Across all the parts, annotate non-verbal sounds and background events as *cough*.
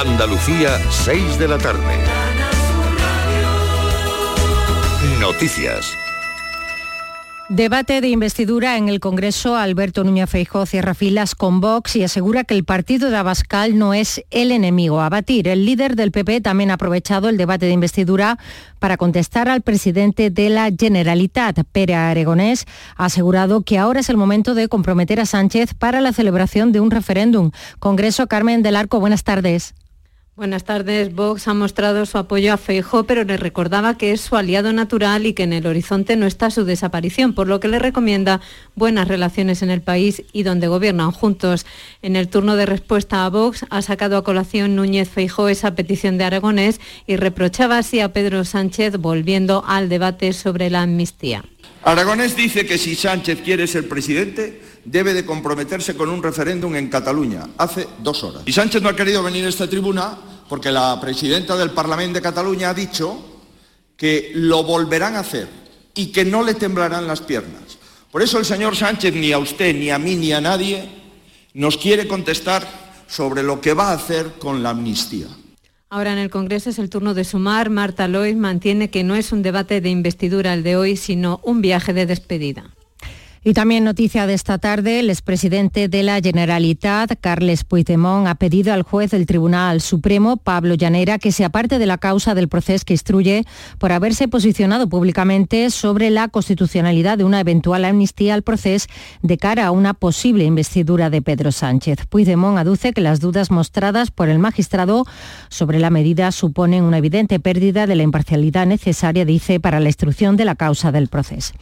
Andalucía, 6 de la tarde. Noticias. Debate de investidura en el Congreso. Alberto Núñez Feijóo cierra filas con Vox y asegura que el partido de Abascal no es el enemigo a batir. El líder del PP también ha aprovechado el debate de investidura para contestar al presidente de la Generalitat. Pere Aragonés ha asegurado que ahora es el momento de comprometer a Sánchez para la celebración de un referéndum. Congreso Carmen del Arco, buenas tardes. Buenas tardes. Vox ha mostrado su apoyo a Feijó, pero le recordaba que es su aliado natural y que en el horizonte no está su desaparición, por lo que le recomienda buenas relaciones en el país y donde gobiernan juntos. En el turno de respuesta a Vox ha sacado a colación Núñez Feijó esa petición de Aragonés y reprochaba así a Pedro Sánchez volviendo al debate sobre la amnistía. Aragonés dice que si Sánchez quiere ser presidente, debe de comprometerse con un referéndum en Cataluña, hace dos horas. Y Sánchez no ha querido venir a esta tribuna porque la presidenta del Parlamento de Cataluña ha dicho que lo volverán a hacer y que no le temblarán las piernas. Por eso el señor Sánchez, ni a usted, ni a mí, ni a nadie, nos quiere contestar sobre lo que va a hacer con la amnistía. Ahora en el Congreso es el turno de sumar. Marta Lois mantiene que no es un debate de investidura el de hoy, sino un viaje de despedida. Y también noticia de esta tarde, el expresidente de la Generalitat, Carles Puigdemont, ha pedido al juez del Tribunal Supremo, Pablo Llanera, que se aparte de la causa del proceso que instruye por haberse posicionado públicamente sobre la constitucionalidad de una eventual amnistía al proceso de cara a una posible investidura de Pedro Sánchez. Puigdemont aduce que las dudas mostradas por el magistrado sobre la medida suponen una evidente pérdida de la imparcialidad necesaria, dice, para la instrucción de la causa del proceso.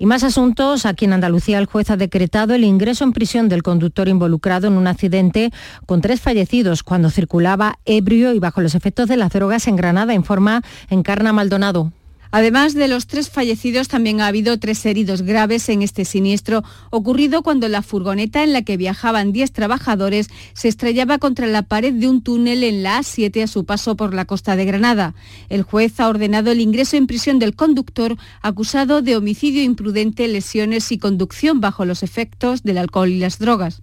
Y más asuntos aquí en Andalucía, el juez ha decretado el ingreso en prisión del conductor involucrado en un accidente con tres fallecidos cuando circulaba ebrio y bajo los efectos de las drogas en Granada, informa Encarna Maldonado. Además de los tres fallecidos, también ha habido tres heridos graves en este siniestro ocurrido cuando la furgoneta en la que viajaban 10 trabajadores se estrellaba contra la pared de un túnel en la A7 a su paso por la costa de Granada. El juez ha ordenado el ingreso en prisión del conductor acusado de homicidio imprudente, lesiones y conducción bajo los efectos del alcohol y las drogas.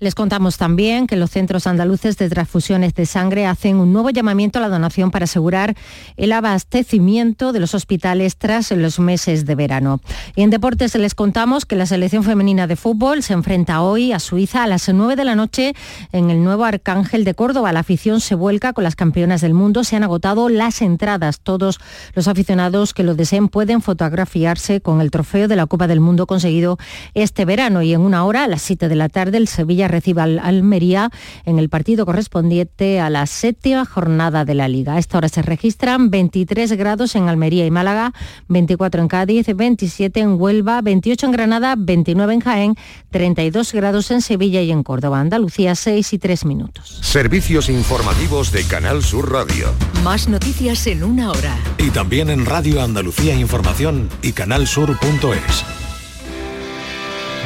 Les contamos también que los centros andaluces de transfusiones de sangre hacen un nuevo llamamiento a la donación para asegurar el abastecimiento de los hospitales tras los meses de verano. Y en deportes les contamos que la selección femenina de fútbol se enfrenta hoy a Suiza a las 9 de la noche en el nuevo Arcángel de Córdoba. La afición se vuelca con las campeonas del mundo. Se han agotado las entradas. Todos los aficionados que lo deseen pueden fotografiarse con el trofeo de la Copa del Mundo conseguido este verano. Y en una hora, a las 7 de la tarde, el Sevilla reciba al Almería en el partido correspondiente a la séptima jornada de la Liga. A esta hora se registran 23 grados en Almería y Málaga, 24 en Cádiz, 27 en Huelva, 28 en Granada, 29 en Jaén, 32 grados en Sevilla y en Córdoba. Andalucía, 6 y 3 minutos. Servicios informativos de Canal Sur Radio. Más noticias en una hora. Y también en Radio Andalucía Información y canalsur.es.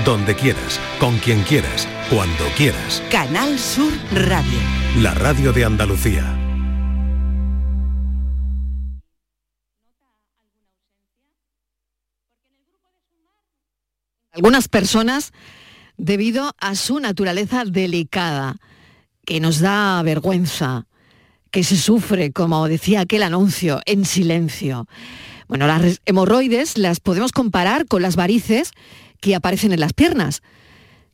Donde quieras, con quien quieras, cuando quieras. Canal Sur Radio. La radio de Andalucía. Algunas personas, debido a su naturaleza delicada, que nos da vergüenza, que se sufre, como decía aquel anuncio, en silencio. Bueno, las hemorroides las podemos comparar con las varices que aparecen en las piernas.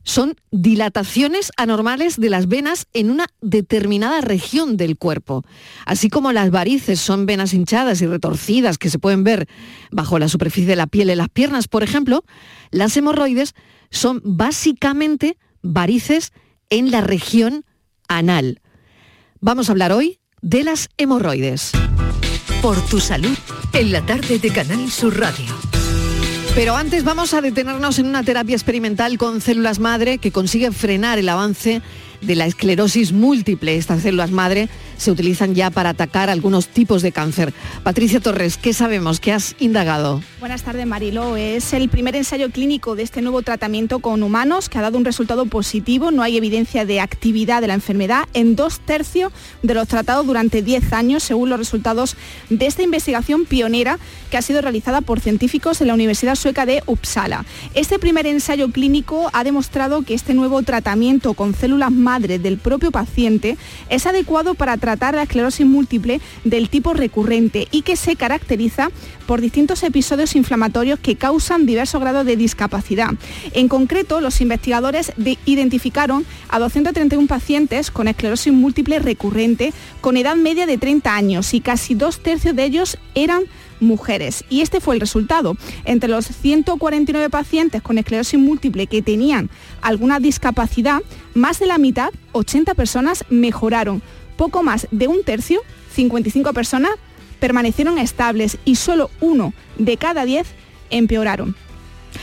Son dilataciones anormales de las venas en una determinada región del cuerpo. Así como las varices son venas hinchadas y retorcidas que se pueden ver bajo la superficie de la piel en las piernas, por ejemplo, las hemorroides son básicamente varices en la región anal. Vamos a hablar hoy de las hemorroides. Por tu salud, en la tarde de Canal Sur Radio. Pero antes vamos a detenernos en una terapia experimental con células madre que consigue frenar el avance de la esclerosis múltiple. Estas células madre se utilizan ya para atacar algunos tipos de cáncer. Patricia Torres, ¿qué sabemos? ¿Qué has indagado? Buenas tardes, Marilo. Es el primer ensayo clínico de este nuevo tratamiento con humanos que ha dado un resultado positivo. No hay evidencia de actividad de la enfermedad en dos tercios de los tratados durante 10 años, según los resultados de esta investigación pionera que ha sido realizada por científicos en la Universidad Sueca de Uppsala. Este primer ensayo clínico ha demostrado que este nuevo tratamiento con células madre del propio paciente es adecuado para tratar la esclerosis múltiple del tipo recurrente y que se caracteriza por distintos episodios inflamatorios que causan diversos grados de discapacidad. En concreto, los investigadores identificaron a 231 pacientes con esclerosis múltiple recurrente con edad media de 30 años y casi dos tercios de ellos eran mujeres. Y este fue el resultado. Entre los 149 pacientes con esclerosis múltiple que tenían alguna discapacidad, más de la mitad, 80 personas, mejoraron. Poco más de un tercio, 55 personas, permanecieron estables y solo uno de cada 10 empeoraron.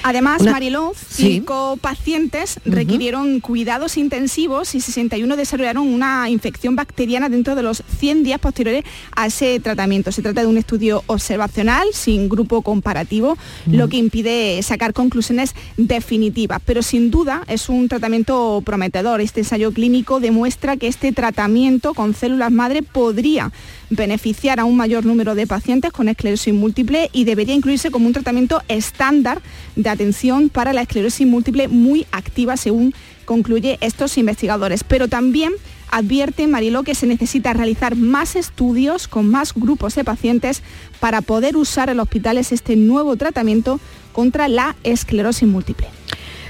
Además, Mariló, cinco pacientes requirieron cuidados intensivos y 61 desarrollaron una infección bacteriana dentro de los 100 días posteriores a ese tratamiento. Se trata de un estudio observacional sin grupo comparativo, lo que impide sacar conclusiones definitivas. Pero sin duda es un tratamiento prometedor. Este ensayo clínico demuestra que este tratamiento con células madre podría beneficiar a un mayor número de pacientes con esclerosis múltiple y debería incluirse como un tratamiento estándar de atención para la esclerosis múltiple muy activa, según concluye estos investigadores. Pero también advierte Mariló que se necesita realizar más estudios con más grupos de pacientes para poder usar en los hospitales este nuevo tratamiento contra la esclerosis múltiple.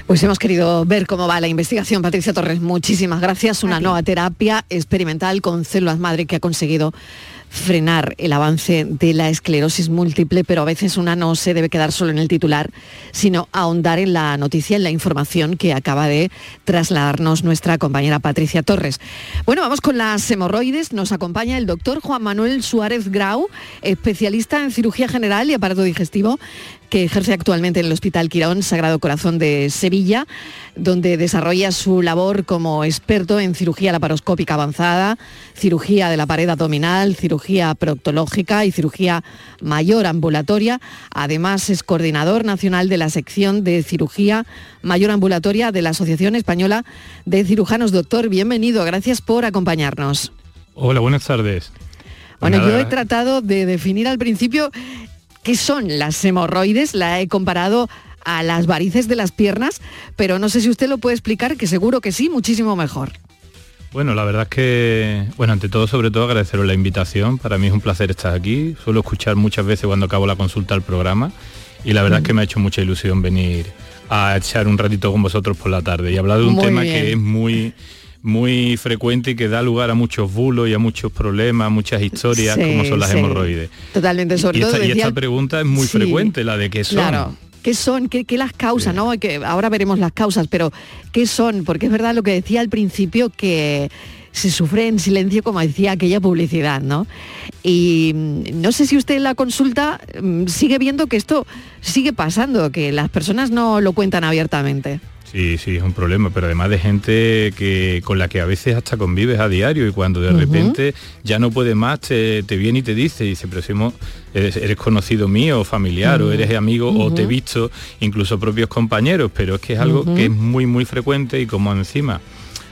Pues hemos querido ver cómo va la investigación. Patricia Torres, muchísimas gracias. Una nueva terapia experimental con células madre que ha conseguido frenar el avance de la esclerosis múltiple, pero a veces una no se debe quedar solo en el titular, sino ahondar en la noticia, en la información que acaba de trasladarnos nuestra compañera Patricia Torres. Bueno, vamos con las hemorroides. Nos acompaña el doctor Juan Manuel Suárez Grau, especialista en cirugía general y aparato digestivo, que ejerce actualmente en el Hospital Quirón Sagrado Corazón de Sevilla, donde desarrolla su labor como experto en cirugía laparoscópica avanzada, cirugía de la pared abdominal, cirugía proctológica y cirugía mayor ambulatoria. Además es coordinador nacional de la sección de cirugía mayor ambulatoria de la Asociación Española de Cirujanos. Doctor, bienvenido, gracias por acompañarnos. Hola, buenas tardes. Bueno, yo he tratado de definir al principio qué son las hemorroides, la he comparado a las varices de las piernas, pero no sé si usted lo puede explicar, que seguro que sí, muchísimo mejor. Bueno, la verdad es que, bueno, ante todo, sobre todo agradeceros la invitación. Para mí es un placer estar aquí. Suelo escuchar muchas veces cuando acabo la consulta al programa y la verdad es que me ha hecho mucha ilusión venir a echar un ratito con vosotros por la tarde y hablar de un tema que es muy muy frecuente y que da lugar a muchos bulos y a muchos problemas, muchas historias, como son las hemorroides. Totalmente, sobre y, todo. y esta pregunta es muy frecuente, la de qué son. Claro. ¿Qué son? ¿Qué, las causas? ¿no? Que ahora veremos las causas, pero ¿qué son? Porque es verdad lo que decía al principio que se sufre en silencio, como decía aquella publicidad, ¿no? Y mm, no sé si usted en la consulta mm, sigue viendo que esto sigue pasando, que las personas no lo cuentan abiertamente. Sí, sí, es un problema, pero además de gente que con la que a veces hasta convives a diario y cuando de repente ya no puede más, te, viene y te dice, dice, pero si eres, conocido mío, familiar, o eres amigo, o te he visto, incluso propios compañeros, pero es que es algo que es muy, muy frecuente y como encima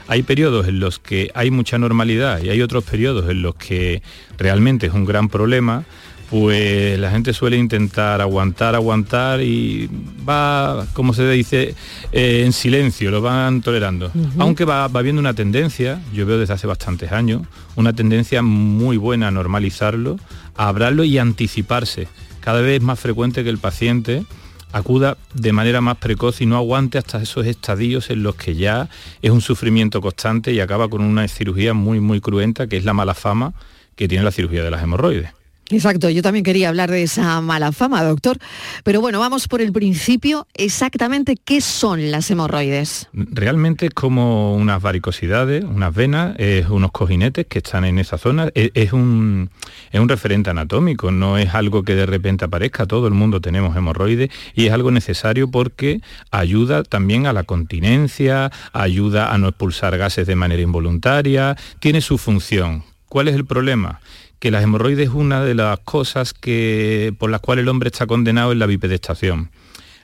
hay periodos en los que hay mucha normalidad y hay otros periodos en los que realmente es un gran problema, pues la gente suele intentar aguantar, aguantar y va, como se dice, eh, en silencio, lo van tolerando. Aunque va, va viendo una tendencia, yo veo desde hace bastantes años, una tendencia muy buena a normalizarlo, a hablarlo y anticiparse. Cada vez es más frecuente que el paciente acuda de manera más precoz y no aguante hasta esos estadios en los que ya es un sufrimiento constante y acaba con una cirugía muy, muy cruenta, que es la mala fama que tiene la cirugía de las hemorroides. Exacto, yo también quería hablar de esa mala fama, doctor. Pero bueno, vamos por el principio. Exactamente, ¿qué son las hemorroides? Realmente es como unas varicosidades, unas venas, unos cojinetes que están en esa zona. E, es, un, es un referente anatómico, no es algo que de repente aparezca. Todo el mundo tenemos hemorroides y es algo necesario porque ayuda también a la continencia, ayuda a no expulsar gases de manera involuntaria, tiene su función. ¿Cuál es el problema? Que las hemorroides es una de las cosas que, por las cuales el hombre está condenado en la bipedestación.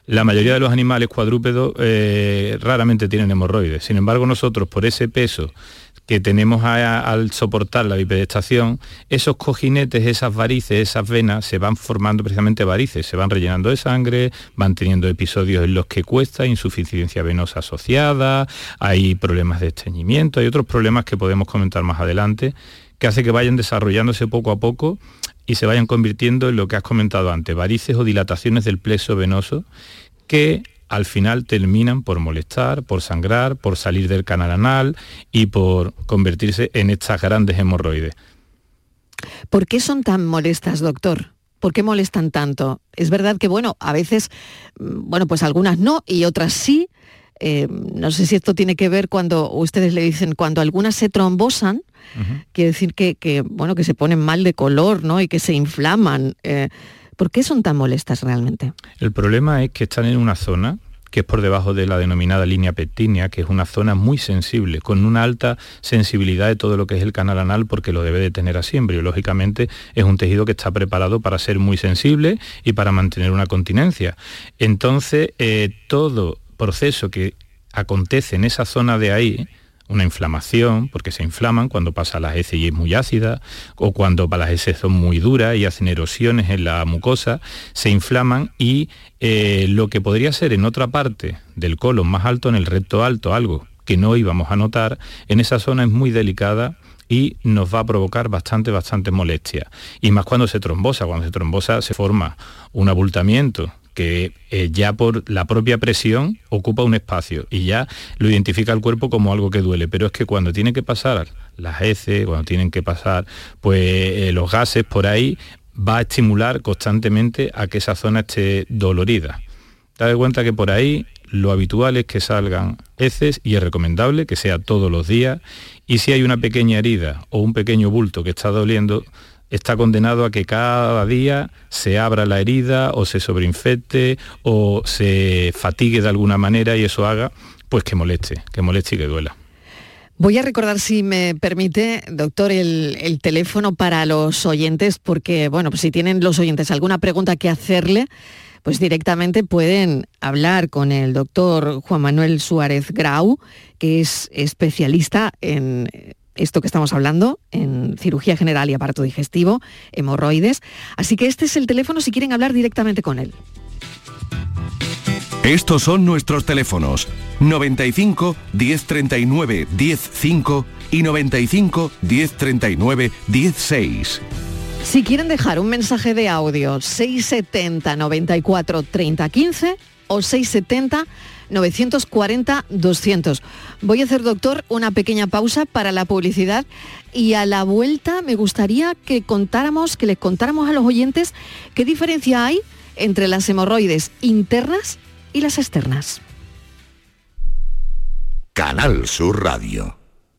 La mayoría de los animales cuadrúpedos eh, raramente tienen hemorroides. Sin embargo, nosotros, por ese peso que tenemos al soportar la bipedestación, esos cojinetes, esas varices, esas venas, se van formando precisamente varices, se van rellenando de sangre, van teniendo episodios en los que cuesta insuficiencia venosa asociada, hay problemas de estreñimiento, hay otros problemas que podemos comentar más adelante, que hace que vayan desarrollándose poco a poco y se vayan convirtiendo en lo que has comentado antes, varices o dilataciones del plexo venoso, que al final terminan por molestar, por sangrar, por salir del canal anal y por convertirse en estas grandes hemorroides. ¿Por qué son tan molestas, doctor? ¿Por qué molestan tanto? Es verdad que, bueno, a veces, mm, bueno, pues algunas no y otras sí. Eh, no sé si esto tiene que ver cuando ustedes le dicen, cuando algunas se trombosan, quiere decir que, bueno, que se ponen mal de color, ¿no? Y que se inflaman. Eh, ¿Por qué son tan molestas realmente? El problema es que están en una zona que es por debajo de la denominada línea pectínea, que es una zona muy sensible, con una alta sensibilidad de todo lo que es el canal anal, porque lo debe de tener así. Embriológicamente es un tejido que está preparado para ser muy sensible y para mantener una continencia. Entonces, eh, todo proceso que acontece en esa zona de ahí, una inflamación, porque se inflaman cuando pasa las heces y es muy ácida, o cuando las heces son muy duras y hacen erosiones en la mucosa, se inflaman y eh, lo que podría ser en otra parte del colon más alto, en el recto alto, algo que no íbamos a notar, en esa zona es muy delicada y nos va a provocar bastante, bastante molestia. Y más cuando se trombosa, cuando se trombosa se forma un abultamiento que eh, ya por la propia presión ocupa un espacio y ya lo identifica el cuerpo como algo que duele, pero es que cuando tiene que pasar las heces, cuando tienen que pasar pues eh, los gases por ahí, va a estimular constantemente a que esa zona esté dolorida. Te cuenta que por ahí lo habitual es que salgan heces y es recomendable que sea todos los días y si hay una pequeña herida o un pequeño bulto que está doliendo, está condenado a que cada día se abra la herida o se sobreinfecte o se fatigue de alguna manera y eso haga pues que moleste, que moleste y que duela. Voy a recordar, si me permite, doctor, el, teléfono para los oyentes, porque, bueno, pues si tienen los oyentes alguna pregunta que hacerle, pues directamente pueden hablar con el doctor Juan Manuel Suárez Grau, que es especialista en esto que estamos hablando, en cirugía general y aparato digestivo, hemorroides. Así que este es el teléfono si quieren hablar directamente con él. Estos son nuestros teléfonos 95 1039 105 y 95 1039 16. Si quieren dejar un mensaje de audio 670 94 30 15 o 670 940-200. Voy a hacer, doctor, una pequeña pausa para la publicidad y a la vuelta me gustaría que contáramos, que les contáramos a los oyentes qué diferencia hay entre las hemorroides internas y las externas. Canal Sur Radio.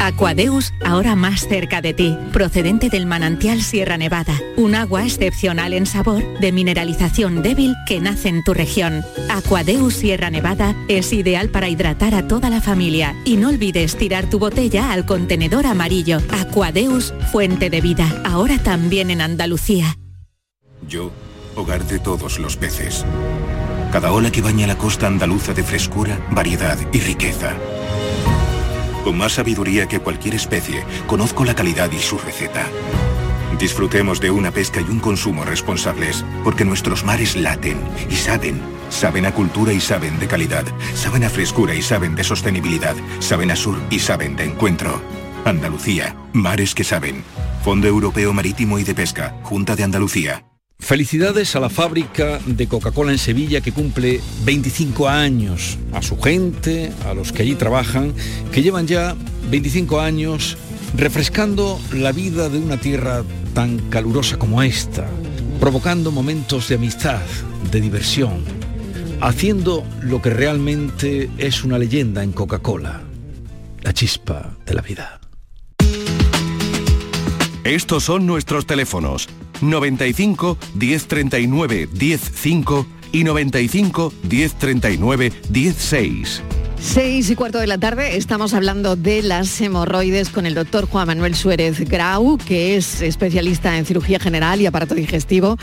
Aquadeus, ahora más cerca de ti, procedente del manantial Sierra Nevada, un agua excepcional en sabor, de mineralización débil que nace en tu región. Aquadeus Sierra Nevada es ideal para hidratar a toda la familia y no olvides tirar tu botella al contenedor amarillo. Aquadeus, fuente de vida, ahora también en Andalucía. Yo, hogar de todos los peces. Cada ola que baña la costa andaluza de frescura, variedad y riqueza. Con más sabiduría que cualquier especie, conozco la calidad y su receta. Disfrutemos de una pesca y un consumo responsables, porque nuestros mares laten y saben. Saben a cultura y saben de calidad. Saben a frescura y saben de sostenibilidad. Saben a sur y saben de encuentro. Andalucía, mares que saben. Fondo Europeo Marítimo y de Pesca, Junta de Andalucía. Felicidades a la fábrica de Coca-Cola en Sevilla que cumple 25 años, a su gente, a los que allí trabajan, que llevan ya 25 años refrescando la vida de una tierra tan calurosa como esta, provocando momentos de amistad, de diversión, haciendo lo que realmente es una leyenda en Coca-Cola, la chispa de la vida. Estos son nuestros teléfonos 95 1039 105 y 95 1039 16. Seis y cuarto de la tarde estamos hablando de las hemorroides con el doctor Juan Manuel Suárez Grau, que es especialista en cirugía general y aparato digestivo.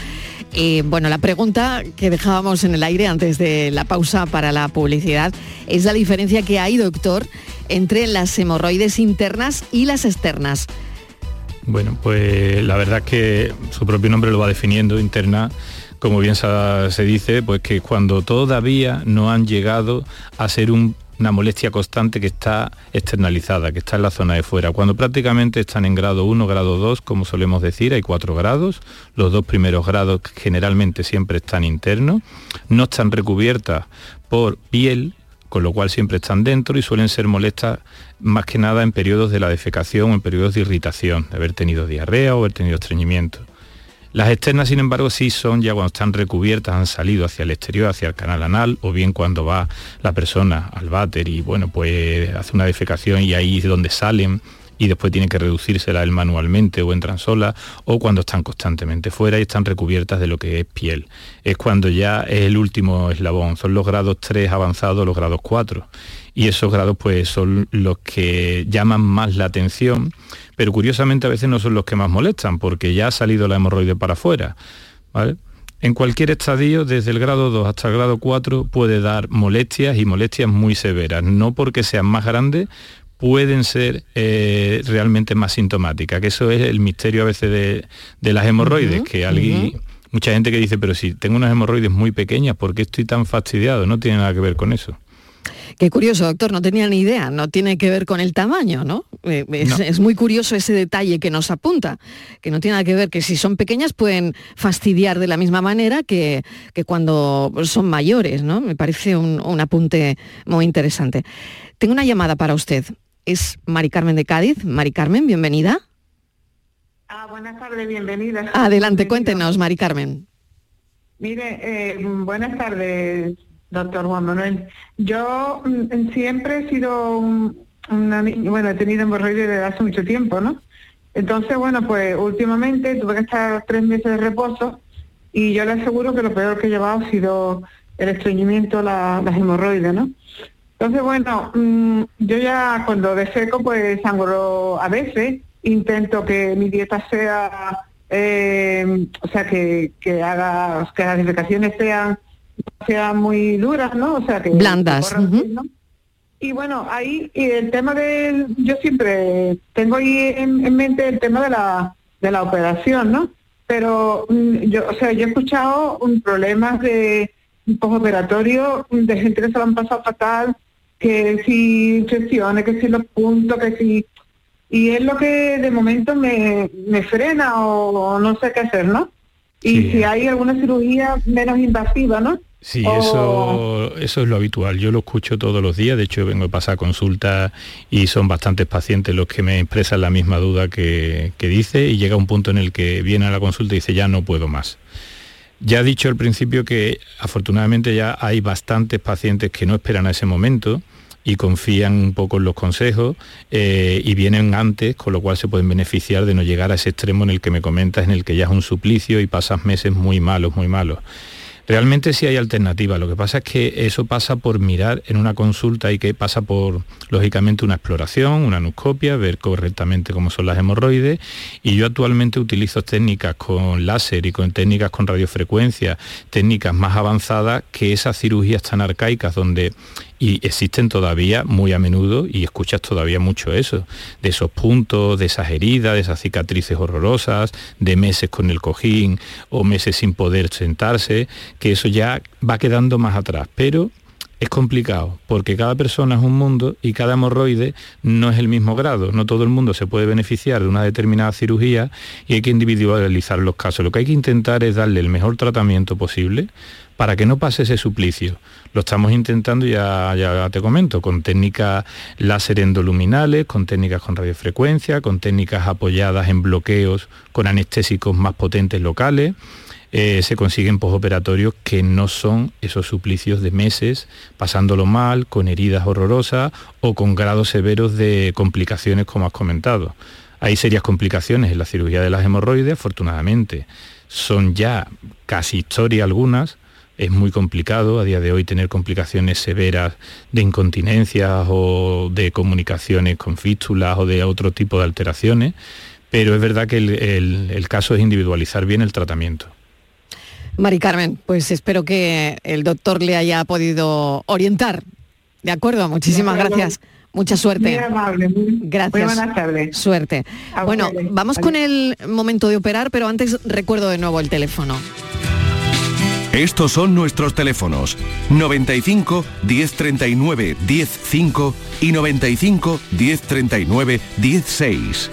Y bueno, la pregunta que dejábamos en el aire antes de la pausa para la publicidad es la diferencia que hay, doctor, entre las hemorroides internas y las externas. Bueno, pues la verdad es que su propio nombre lo va definiendo, interna, como bien se, dice, pues que cuando todavía no han llegado a ser una molestia constante que está externalizada, que está en la zona de fuera. Cuando prácticamente están en grado 1, grado 2, como solemos decir, hay cuatro grados. Los dos primeros grados generalmente siempre están internos. No están recubiertas por piel, con lo cual siempre están dentro y suelen ser molestas más que nada en periodos de la defecación o en periodos de irritación, de haber tenido diarrea o haber tenido estreñimiento. Las externas, sin embargo, sí son ya cuando están recubiertas, han salido hacia el exterior, hacia el canal anal, o bien cuando va la persona al váter y bueno, pues hace una defecación y ahí es donde salen y después tienen que reducírsela él manualmente o entran solas, o cuando están constantemente fuera y están recubiertas de lo que es piel. Es cuando ya es el último eslabón, son los grados 3 avanzados, los grados 4. Y esos grados pues son los que llaman más la atención, pero curiosamente a veces no son los que más molestan, porque ya ha salido la hemorroide para afuera. En cualquier estadio, desde el grado 2 hasta el grado 4, puede dar molestias y molestias muy severas, no porque sean más grandes, pueden ser eh, realmente más sintomáticas, que eso es el misterio a veces de, las hemorroides, que alguien, mucha gente que dice, pero si tengo unas hemorroides muy pequeñas, ¿por qué estoy tan fastidiado? No tiene nada que ver con eso. Qué curioso, doctor, no tenía ni idea, no tiene que ver con el tamaño, ¿no? Eh, es, muy curioso ese detalle que nos apunta, que no tiene nada que ver, que si son pequeñas pueden fastidiar de la misma manera que, que cuando son mayores, ¿no? Me parece un, un apunte muy interesante. Tengo una llamada para usted es Mari Carmen de Cádiz. Mari Carmen, bienvenida. Ah, buenas tardes, bienvenida. Adelante, cuéntenos, Mari Carmen. Mire, eh, buenas tardes, doctor Juan Manuel. Yo mm, siempre he sido una bueno, he tenido hemorroides desde hace mucho tiempo, ¿no? Entonces, bueno, pues últimamente tuve que estar tres meses de reposo y yo le aseguro que lo peor que he llevado ha sido el estreñimiento, las hemorroides, ¿no? Entonces, bueno, mm, yo ya cuando deseco, pues sangro a veces, intento que mi dieta sea, eh, o sea, que, haga, que las defecaciones sean, sean muy duras, ¿no? O sea, que... Blandas. Y bueno, ahí y el tema de, yo siempre tengo ahí en, mente el tema de la, de la operación, ¿no? Pero mm, yo, o sea, yo he escuchado un problemas de postoperatorio de gente que se lo han pasado fatal, que si infecciones, que si los puntos, que si... Y es lo que de momento me, me frena o, no sé qué hacer, ¿no? Y si hay alguna cirugía menos invasiva, ¿no? Sí, eso, eso es lo habitual. Yo lo escucho todos los días. De hecho, vengo a pasar consulta y son bastantes pacientes los que me expresan la misma duda que, que dice y llega un punto en el que viene a la consulta y dice ya no puedo más. Ya he dicho al principio que afortunadamente ya hay bastantes pacientes que no esperan a ese momento y confían un poco en los consejos eh, y vienen antes, con lo cual se pueden beneficiar de no llegar a ese extremo en el que me comentas, en el que ya es un suplicio y pasas meses muy malos, muy malos. Realmente sí hay alternativa, lo que pasa es que eso pasa por mirar en una consulta y que pasa por, lógicamente, una exploración, una anuscopia, ver correctamente cómo son las hemorroides y yo actualmente utilizo técnicas con láser y con técnicas con radiofrecuencia, técnicas más avanzadas que esas cirugías tan arcaicas donde y existen todavía muy a menudo y escuchas todavía mucho eso, de esos puntos, de esas heridas, de esas cicatrices horrorosas, de meses con el cojín o meses sin poder sentarse, que eso ya va quedando más atrás, pero es complicado porque cada persona es un mundo y cada hemorroide no es el mismo grado. No todo el mundo se puede beneficiar de una determinada cirugía y hay que individualizar los casos. Lo que hay que intentar es darle el mejor tratamiento posible para que no pase ese suplicio. Lo estamos intentando, ya, ya te comento, con técnicas láser endoluminales, con técnicas con radiofrecuencia, con técnicas apoyadas en bloqueos con anestésicos más potentes locales. Eh, se consiguen posoperatorios que no son esos suplicios de meses, pasándolo mal, con heridas horrorosas o con grados severos de complicaciones como has comentado. Hay serias complicaciones en la cirugía de las hemorroides, afortunadamente. Son ya casi historia algunas, es muy complicado a día de hoy tener complicaciones severas de incontinencias o de comunicaciones con fístulas o de otro tipo de alteraciones, pero es verdad que el caso es individualizar bien el tratamiento. Mari Carmen, pues espero que el doctor le haya podido orientar. De acuerdo, muchísimas gracias. Mucha suerte. Muy amable. Gracias. Muy buenas tardes. Suerte. Bueno, vamos con el momento de operar, pero antes recuerdo de nuevo el teléfono. Estos son nuestros teléfonos 95 1039 105 y 95 1039 16.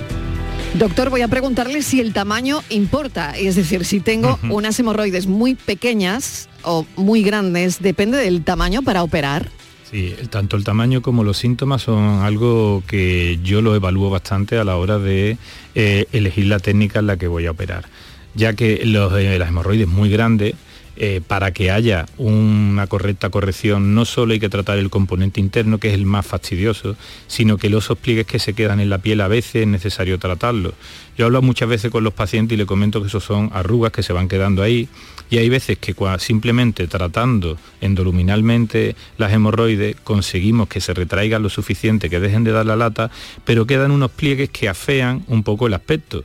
Doctor, voy a preguntarle si el tamaño importa, es decir, si tengo unas hemorroides muy pequeñas o muy grandes, ¿depende del tamaño para operar? Sí, tanto el tamaño como los síntomas son algo que yo lo evalúo bastante a la hora de eh, elegir la técnica en la que voy a operar, ya que los, eh, las hemorroides muy grandes eh, para que haya una correcta corrección no solo hay que tratar el componente interno, que es el más fastidioso, sino que los pliegues que se quedan en la piel a veces es necesario tratarlos. Yo hablo muchas veces con los pacientes y le comento que esos son arrugas que se van quedando ahí y hay veces que simplemente tratando endoluminalmente las hemorroides conseguimos que se retraigan lo suficiente, que dejen de dar la lata, pero quedan unos pliegues que afean un poco el aspecto.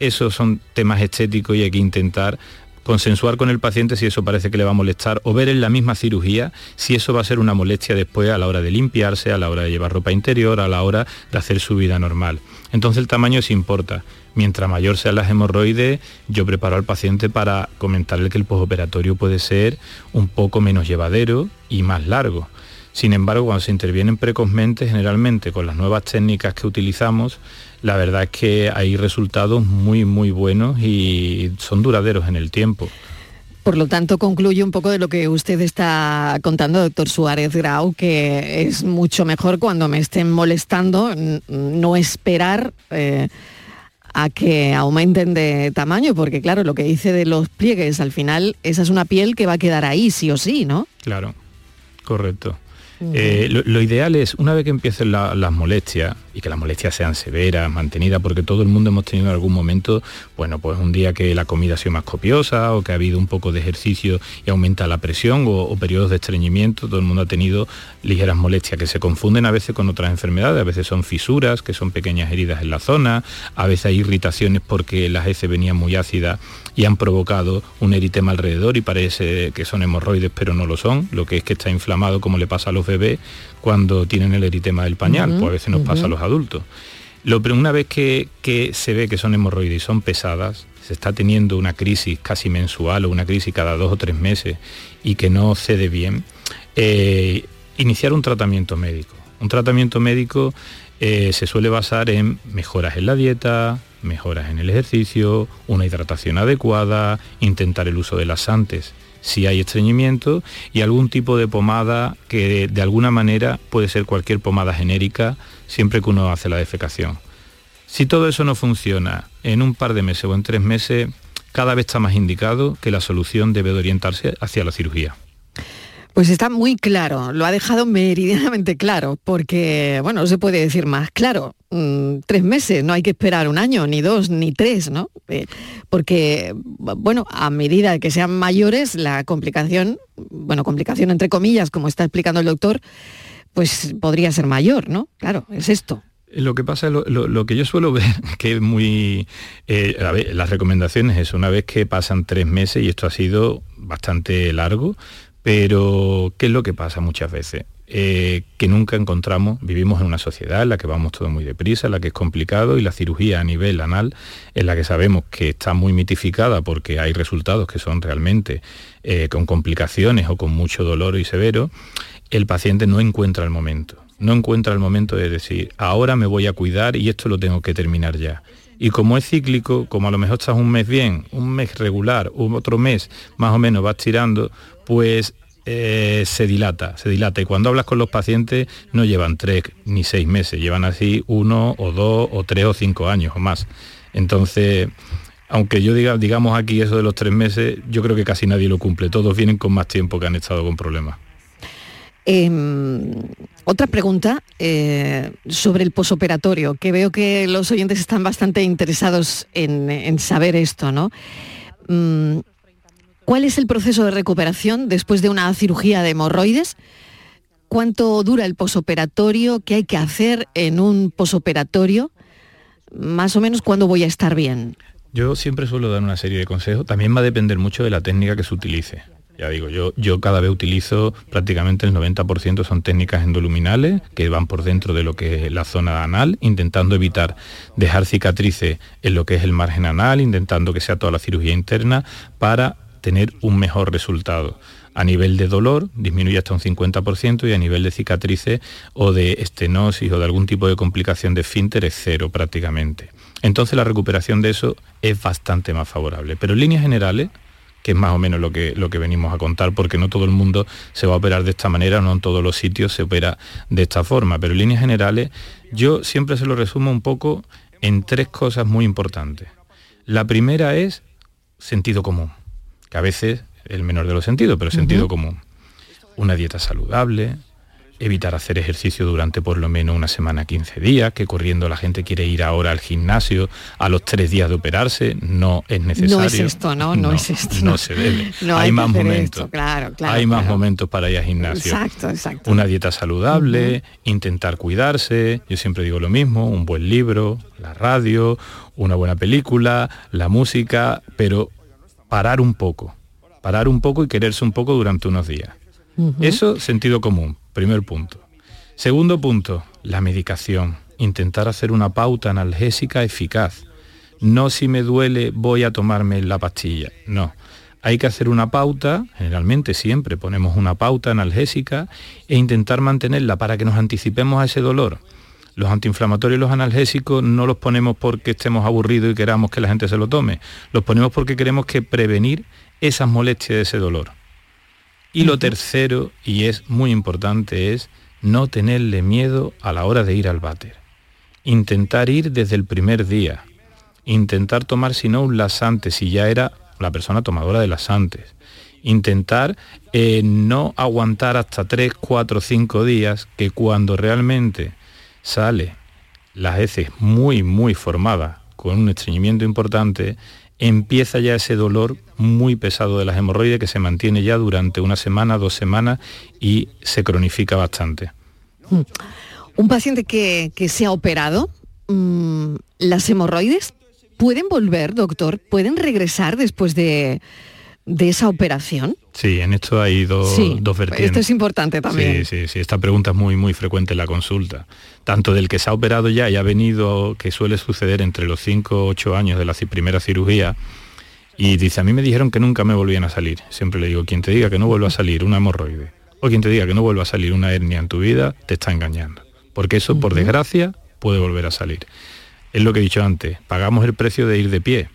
Esos son temas estéticos y hay que intentar consensuar con el paciente si eso parece que le va a molestar o ver en la misma cirugía si eso va a ser una molestia después a la hora de limpiarse, a la hora de llevar ropa interior, a la hora de hacer su vida normal. Entonces el tamaño sí importa. Mientras mayor sean las hemorroides, yo preparo al paciente para comentarle que el postoperatorio puede ser un poco menos llevadero y más largo. Sin embargo, cuando se intervienen precozmente, generalmente con las nuevas técnicas que utilizamos, la verdad es que hay resultados muy, muy buenos y son duraderos en el tiempo. Por lo tanto, concluye un poco de lo que usted está contando, doctor Suárez Grau, que es mucho mejor cuando me estén molestando no esperar eh, a que aumenten de tamaño, porque claro, lo que dice de los pliegues, al final esa es una piel que va a quedar ahí sí o sí, ¿no? Claro, correcto. Eh, lo, ideal es, una vez que empiecen las molestias, y que las molestias sean severas, mantenidas, porque todo el mundo hemos tenido en algún momento, bueno, pues un día que la comida ha sido más copiosa o que ha habido un poco de ejercicio y aumenta la presión o, periodos de estreñimiento, todo el mundo ha tenido ligeras molestias que se confunden a veces con otras enfermedades, a veces son fisuras, que son pequeñas heridas en la zona, a veces hay irritaciones porque las heces venían muy ácidas y han provocado un eritema alrededor y parece que son hemorroides, pero no lo son, lo que es que está inflamado como le pasa a los bebés cuando tienen el eritema del pañal, pues a veces nos pasa a los adultos. Lo, pero una vez que, se ve que son hemorroides y son pesadas, se está teniendo una crisis casi mensual o una crisis cada dos o tres meses y que no cede bien, eh, iniciar un tratamiento médico. Un tratamiento médico eh, se suele basar en mejoras en la dieta, mejoras en el ejercicio, una hidratación adecuada, intentar el uso de laxantes si hay estreñimiento y algún tipo de pomada que de alguna manera puede ser cualquier pomada genérica siempre que uno hace la defecación. Si todo eso no funciona en un par de meses o en tres meses, cada vez está más indicado que la solución debe de orientarse hacia la cirugía. Pues está muy claro, lo ha dejado meridianamente claro, porque, bueno, no se puede decir más claro. Mm, tres meses, no hay que esperar un año, ni dos, ni tres, ¿no? Eh, porque, bueno, a medida que sean mayores, la complicación, bueno, complicación entre comillas, como está explicando el doctor, pues podría ser mayor, ¿no? Claro, es esto. Lo que pasa, lo, lo, que yo suelo *laughs* ver, que es muy... Eh, a ver, las recomendaciones es una vez que pasan tres meses, y esto ha sido bastante largo, Pero, ¿qué es lo que pasa muchas veces? Eh, que nunca encontramos, vivimos en una sociedad en la que vamos todo muy deprisa, en la que es complicado y la cirugía a nivel anal, en la que sabemos que está muy mitificada porque hay resultados que son realmente eh, con complicaciones o con mucho dolor y severo, el paciente no encuentra el momento, no encuentra el momento de decir, ahora me voy a cuidar y esto lo tengo que terminar ya. Y como es cíclico, como a lo mejor estás un mes bien, un mes regular, otro mes más o menos vas tirando, pues eh, se dilata, se dilata. Y cuando hablas con los pacientes no llevan tres ni seis meses, llevan así uno o dos o tres o cinco años o más. Entonces, aunque yo diga, digamos aquí eso de los tres meses, yo creo que casi nadie lo cumple. Todos vienen con más tiempo que han estado con problemas. Em, otra pregunta eh, sobre el posoperatorio, que veo que los oyentes están bastante interesados en, saber esto, ¿no? Mm, ¿Cuál es el proceso de recuperación después de una cirugía de hemorroides? ¿Cuánto dura el posoperatorio? ¿Qué hay que hacer en un posoperatorio? Más o menos cuándo voy a estar bien. Yo siempre suelo dar una serie de consejos. También va a depender mucho de la técnica que se utilice. Ya digo, yo, yo cada vez utilizo prácticamente el 90% son técnicas endoluminales que van por dentro de lo que es la zona anal, intentando evitar dejar cicatrices en lo que es el margen anal, intentando que sea toda la cirugía interna para tener un mejor resultado. A nivel de dolor disminuye hasta un 50% y a nivel de cicatrices o de estenosis o de algún tipo de complicación de esfínter es cero prácticamente. Entonces la recuperación de eso es bastante más favorable. Pero en líneas generales, que es más o menos lo que, lo que venimos a contar, porque no todo el mundo se va a operar de esta manera, no en todos los sitios se opera de esta forma, pero en líneas generales yo siempre se lo resumo un poco en tres cosas muy importantes. La primera es sentido común que a veces el menor de los sentidos, pero sentido común. Una dieta saludable, evitar hacer ejercicio durante por lo menos una semana, 15 días, que corriendo la gente quiere ir ahora al gimnasio a los tres días de operarse, no es necesario. No es esto, ¿no? No, es esto. No, se debe. *laughs* hay, más momentos. claro, claro, hay más momentos para ir al gimnasio. Exacto, exacto. Una dieta saludable, intentar cuidarse, yo siempre digo lo mismo, un buen libro, la radio, una buena película, la música, pero parar un poco, parar un poco y quererse un poco durante unos días. Eso, sentido común, primer punto. Segundo punto, la medicación. Intentar hacer una pauta analgésica eficaz. No si me duele voy a tomarme la pastilla. No. Hay que hacer una pauta, generalmente siempre ponemos una pauta analgésica e intentar mantenerla para que nos anticipemos a ese dolor. Los antiinflamatorios y los analgésicos no los ponemos porque estemos aburridos y queramos que la gente se lo tome. Los ponemos porque queremos que prevenir esas molestias de ese dolor. Y lo tercero, y es muy importante, es no tenerle miedo a la hora de ir al váter. Intentar ir desde el primer día. Intentar tomar, si no, un lasante, si ya era la persona tomadora de lasantes. Intentar eh, no aguantar hasta 3, 4, 5 días, que cuando realmente sale las heces muy, muy formadas, con un estreñimiento importante, empieza ya ese dolor muy pesado de las hemorroides que se mantiene ya durante una semana, dos semanas y se cronifica bastante. Hmm. Un paciente que, se ha operado, mm, ¿las hemorroides pueden volver, doctor? ¿Pueden regresar después de, de esa operación? Sí, en esto hay dos, vertientes. Esto es importante también. Sí, sí, sí, esta pregunta es muy, muy frecuente en la consulta. Tanto del que se ha operado ya y ha venido, que suele suceder entre los 5 o 8 años de la primera cirugía, y dice, a mí me dijeron que nunca me volvían a salir. Siempre le digo, quien te diga que no vuelva a salir una hemorroide, o quien te diga que no vuelva a salir una hernia en tu vida, te está engañando. Porque eso, por desgracia, puede volver a salir. Es lo que he dicho antes, pagamos el precio de ir de pie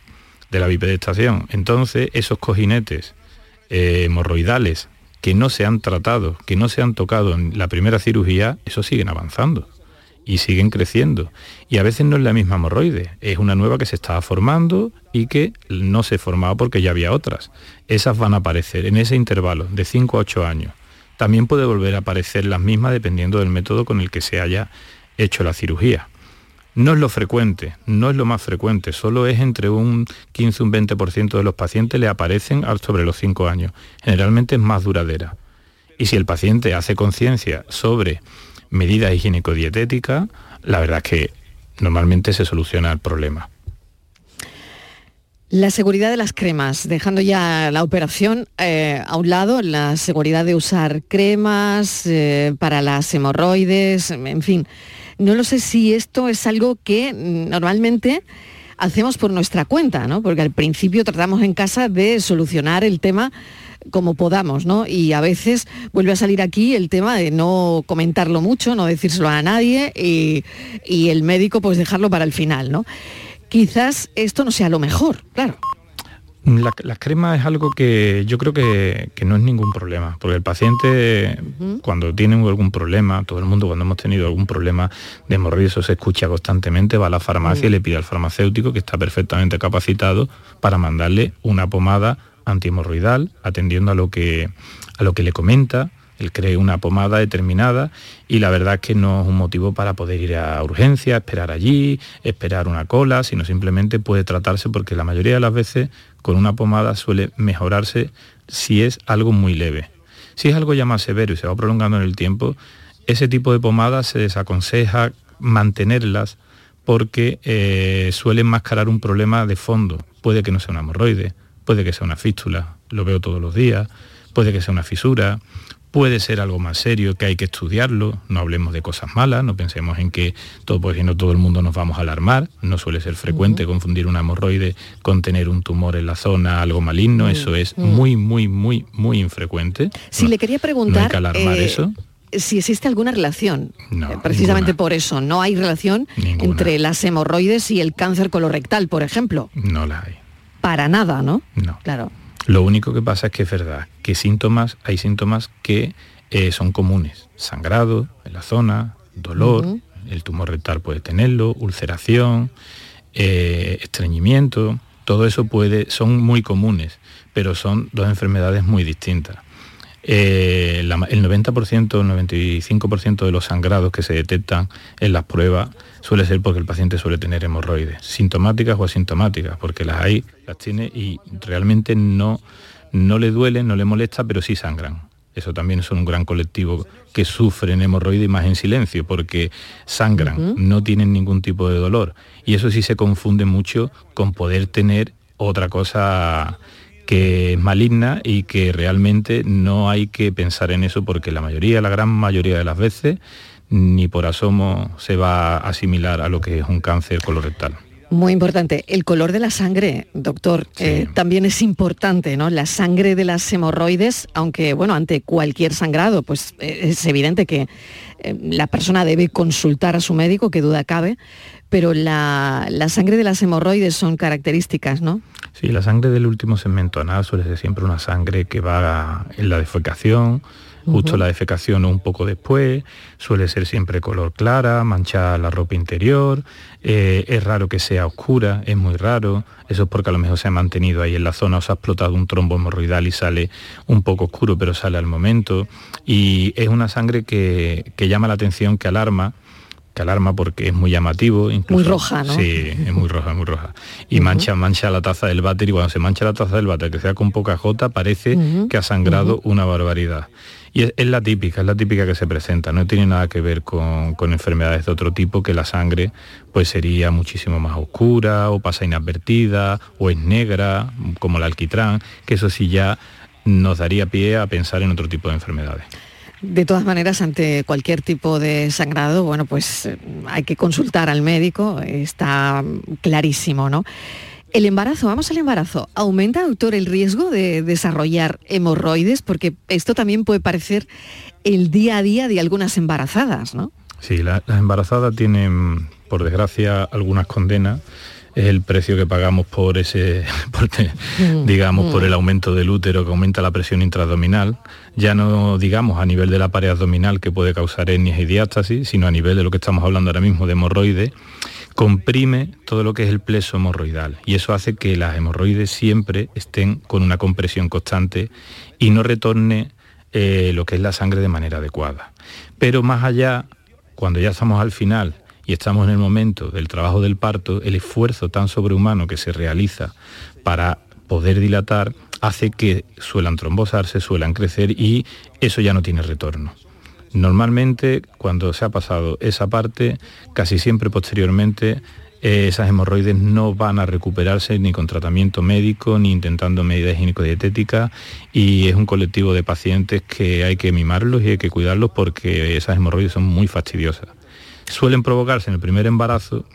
de la bipedestación. Entonces, esos cojinetes eh, hemorroidales que no se han tratado, que no se han tocado en la primera cirugía, esos siguen avanzando y siguen creciendo. Y a veces no es la misma hemorroide, es una nueva que se estaba formando y que no se formaba porque ya había otras. Esas van a aparecer en ese intervalo de 5 a 8 años. También puede volver a aparecer las mismas dependiendo del método con el que se haya hecho la cirugía. No es lo frecuente, no es lo más frecuente, solo es entre un 15 y un 20% de los pacientes le aparecen sobre los 5 años. Generalmente es más duradera. Y si el paciente hace conciencia sobre medidas higiénico-dietéticas, la verdad es que normalmente se soluciona el problema. La seguridad de las cremas, dejando ya la operación eh, a un lado, la seguridad de usar cremas eh, para las hemorroides, en fin. No lo sé si esto es algo que normalmente hacemos por nuestra cuenta, ¿no? Porque al principio tratamos en casa de solucionar el tema como podamos, ¿no? Y a veces vuelve a salir aquí el tema de no comentarlo mucho, no decírselo a nadie y, y el médico pues dejarlo para el final, ¿no? quizás esto no sea lo mejor, claro. La, crema es algo que yo creo que, no es ningún problema, porque el paciente cuando tiene algún problema, todo el mundo cuando hemos tenido algún problema de hemorroides se escucha constantemente, va a la farmacia y le pide al farmacéutico que está perfectamente capacitado para mandarle una pomada antihemorroidal, atendiendo a lo que, a lo que le comenta, él cree una pomada determinada y la verdad es que no es un motivo para poder ir a urgencia, esperar allí, esperar una cola, sino simplemente puede tratarse porque la mayoría de las veces con una pomada suele mejorarse si es algo muy leve. Si es algo ya más severo y se va prolongando en el tiempo, ese tipo de pomadas se desaconseja mantenerlas porque eh, suelen mascarar un problema de fondo. Puede que no sea una hemorroide, puede que sea una fístula, lo veo todos los días, puede que sea una fisura, puede ser algo más serio, que hay que estudiarlo, no hablemos de cosas malas, no pensemos en que todo, porque si no todo el mundo nos vamos a alarmar, no suele ser frecuente confundir una hemorroide con tener un tumor en la zona, algo maligno, eso es muy, muy, muy, muy infrecuente. Si le quería preguntar... que alarmar eh, eso si existe alguna relación. No, precisamente por eso, no hay relación entre las hemorroides y el cáncer colorectal, por ejemplo. No la hay. Para nada, ¿no? No. Claro. Lo único que pasa es que es verdad que síntomas, hay síntomas que eh, son comunes. Sangrado en la zona, dolor, el tumor rectal puede tenerlo, ulceración, eh, estreñimiento, todo eso puede, son muy comunes, pero son dos enfermedades muy distintas. Eh, el 90%, el 95% de los sangrados que se detectan en las pruebas suele ser porque el paciente suele tener hemorroides, sintomáticas o asintomáticas, porque las hay, las tiene y realmente no, no le duelen, no le molesta, pero sí sangran. Eso también son un gran colectivo que sufren hemorroides más en silencio, porque sangran, no tienen ningún tipo de dolor. Y eso sí se confunde mucho con poder tener otra cosa que es maligna y que realmente no hay que pensar en eso porque la mayoría, la gran mayoría de las veces, ni por asomo se va a asimilar a lo que es un cáncer colorectal. Muy importante. El color de la sangre, doctor, eh, también es importante, ¿no? La sangre de las hemorroides, aunque, bueno, ante cualquier sangrado, pues eh, es evidente que eh, la persona debe consultar a su médico, que duda cabe, pero la, la, sangre de las hemorroides son características, ¿no? Sí, la sangre del último segmento anal suele ser siempre una sangre que va en la defecación, justo la defecación o un poco después, suele ser siempre color clara, manchada la ropa interior, eh, es raro que sea oscura, es muy raro, eso es porque a lo mejor se ha mantenido ahí en la zona o se ha explotado un trombo hemorroidal y sale un poco oscuro pero sale al momento. Y es una sangre que, que llama la atención, que alarma, que alarma porque es muy llamativo. Incluso, muy roja, ¿no? Sí, es muy roja, muy roja. Y mancha, mancha la taza del váter y cuando se mancha la taza del váter, que sea con poca jota, parece que ha sangrado una barbaridad. Y es, la típica, es la típica que se presenta, no tiene nada que ver con, enfermedades de otro tipo, que la sangre pues sería muchísimo más oscura o pasa inadvertida o es negra, como el alquitrán, que eso sí ya nos daría pie a pensar en otro tipo de enfermedades. De todas maneras, ante cualquier tipo de sangrado, bueno, pues eh, hay que consultar al médico, está clarísimo, ¿no? El embarazo, vamos al embarazo. ¿Aumenta, doctor, el riesgo de desarrollar hemorroides? Porque esto también puede parecer el día a día de algunas embarazadas, ¿no? Sí, las embarazadas tienen, por desgracia, algunas condenas. Es el precio que pagamos por ese, *laughs* mm, digamos, por mm. el aumento del útero que aumenta la presión intraabdominal. Ya no digamos a nivel de la pared abdominal que puede causar hernias y diástasis, sino a nivel de lo que estamos hablando ahora mismo de hemorroides comprime todo lo que es el pleso hemorroidal y eso hace que las hemorroides siempre estén con una compresión constante y no retorne eh, lo que es la sangre de manera adecuada. Pero más allá, cuando ya estamos al final y estamos en el momento del trabajo del parto, el esfuerzo tan sobrehumano que se realiza para poder dilatar hace que suelan trombosarse, suelan crecer y eso ya no tiene retorno. Normalmente, cuando se ha pasado esa parte, casi siempre posteriormente eh, esas hemorroides no van a recuperarse ni con tratamiento médico ni intentando medidas higiénico-dietéticas y es un colectivo de pacientes que hay que mimarlos y hay que cuidarlos porque esas hemorroides son muy fastidiosas. Suelen provocarse en el primer embarazo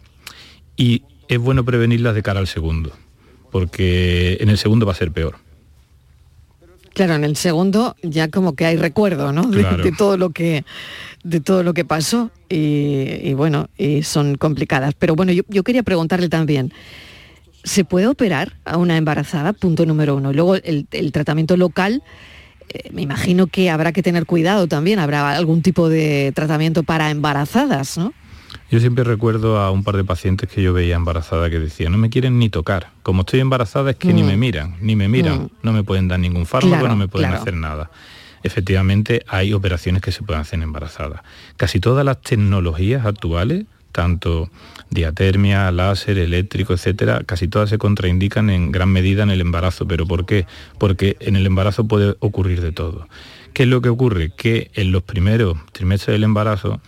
y es bueno prevenirlas de cara al segundo, porque en el segundo va a ser peor. Claro, en el segundo ya como que hay recuerdo, ¿no? De, Claro. de todo lo que de todo lo que pasó y, y bueno, y son complicadas. Pero bueno, yo, yo quería preguntarle también, ¿se puede operar a una embarazada? Punto número uno. Luego el, el tratamiento local, me imagino que habrá que tener cuidado también, habrá algún tipo de tratamiento para embarazadas, ¿no? Yo siempre recuerdo a un par de pacientes que yo veía embarazada que decían, no me quieren ni tocar. Como estoy embarazada es que ni Mm. me miran, ni me miran, Mm. no me pueden dar ningún fármaco, Claro, no me pueden claro. hacer nada. Efectivamente, hay operaciones que se pueden hacer en embarazada. Casi todas las tecnologías actuales, tanto diatermia, láser, eléctrico, etcétera, casi todas se contraindican en gran medida en el embarazo. ¿Pero por qué? Porque en el embarazo puede ocurrir de todo. ¿Qué es lo que ocurre? Que en los primeros trimestres del embarazo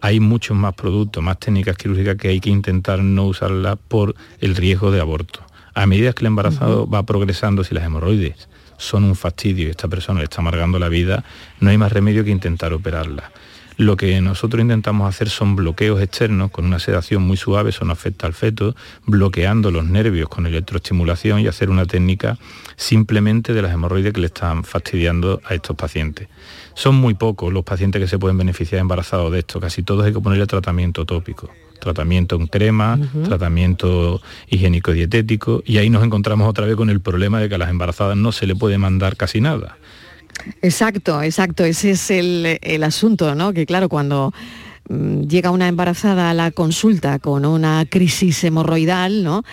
hay muchos más productos, más técnicas quirúrgicas que hay que intentar no usarlas por el riesgo de aborto. A medida que el embarazo va progresando, si las hemorroides son un fastidio y esta persona le está amargando la vida, no hay más remedio que intentar operarla. Lo que nosotros intentamos hacer son bloqueos externos con una sedación muy suave, eso no afecta al feto, bloqueando los nervios con electroestimulación y hacer una técnica simplemente de las hemorroides que le están fastidiando a estos pacientes. Son muy pocos los pacientes que se pueden beneficiar embarazados de esto, casi todos hay que ponerle tratamiento tópico, tratamiento en crema, tratamiento higiénico-dietético y ahí nos encontramos otra vez con el problema de que a las embarazadas no se le puede mandar casi nada. Exacto, exacto. Ese es el, el asunto, ¿no? Que claro, cuando mm, llega una embarazada a la consulta con una crisis hemorroidal, ¿no?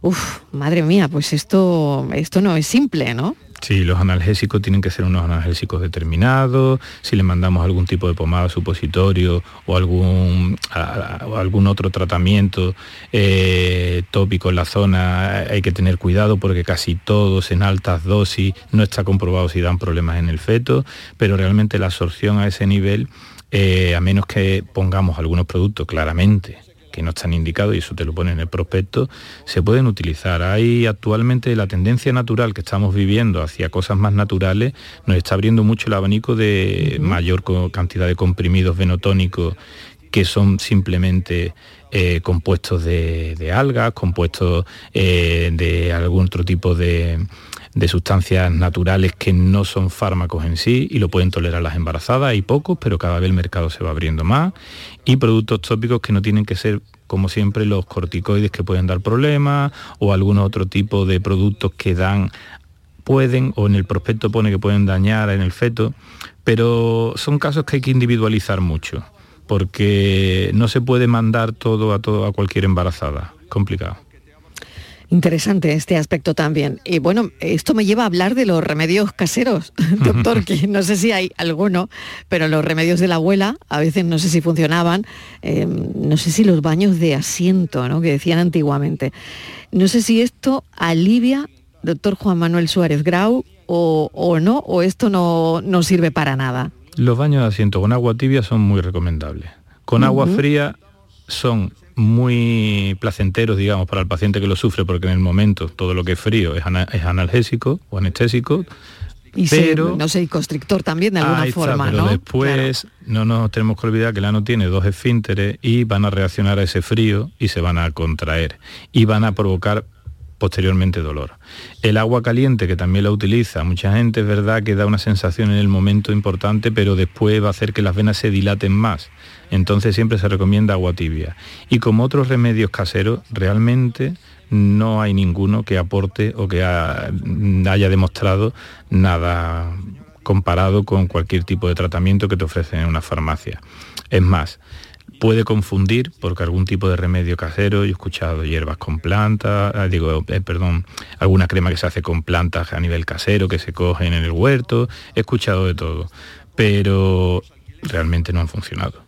Uf, madre mía, pues esto, esto no es simple, ¿no? Sí, los analgésicos tienen que ser unos analgésicos determinados, si le mandamos algún tipo de pomada supositorio o algún, algún otro tratamiento eh, tópico en la zona, hay que tener cuidado porque casi todos en altas dosis no está comprobado si dan problemas en el feto, pero realmente la absorción a ese nivel, eh, a menos que pongamos algunos productos claramente que no están indicados y eso te lo pone en el prospecto, se pueden utilizar. Hay actualmente la tendencia natural que estamos viviendo hacia cosas más naturales, nos está abriendo mucho el abanico de mayor cantidad de comprimidos venotónicos que son simplemente eh, compuestos de, de algas, compuestos eh, de algún otro tipo de, de sustancias naturales que no son fármacos en sí y lo pueden tolerar las embarazadas, hay pocos, pero cada vez el mercado se va abriendo más, y productos tópicos que no tienen que ser como siempre los corticoides que pueden dar problemas o algún otro tipo de productos que dan pueden o en el prospecto pone que pueden dañar en el feto, pero son casos que hay que individualizar mucho, porque no se puede mandar todo a todo a cualquier embarazada, complicado. Interesante este aspecto también. Y bueno, esto me lleva a hablar de los remedios caseros, *laughs* doctor, que no sé si hay alguno, pero los remedios de la abuela a veces no sé si funcionaban, eh, no sé si los baños de asiento, ¿no? que decían antiguamente. No sé si esto alivia, doctor Juan Manuel Suárez Grau, o, o no, o esto no, no sirve para nada. Los baños de asiento con agua tibia son muy recomendables. Con agua fría son muy placenteros, digamos, para el paciente que lo sufre, porque en el momento todo lo que es frío es, ana- es analgésico o anestésico, Y pero no sé, y constrictor también de alguna está, forma, pero ¿no? después no nos tenemos que olvidar que el ano tiene dos esfínteres y van a reaccionar a ese frío y se van a contraer y van a provocar posteriormente dolor. El agua caliente, que también la utiliza mucha gente, es verdad que da una sensación en el momento importante, pero después va a hacer que las venas se dilaten más. Entonces siempre se recomienda agua tibia. Y como otros remedios caseros, realmente no hay ninguno que aporte o que ha- haya demostrado nada comparado con cualquier tipo de tratamiento que te ofrecen en una farmacia. Es más, puede confundir porque algún tipo de remedio casero, yo he escuchado hierbas con plantas, ah, digo, eh, perdón, alguna crema que se hace con plantas a nivel casero que se cogen en el huerto, he escuchado de todo, pero realmente no han funcionado.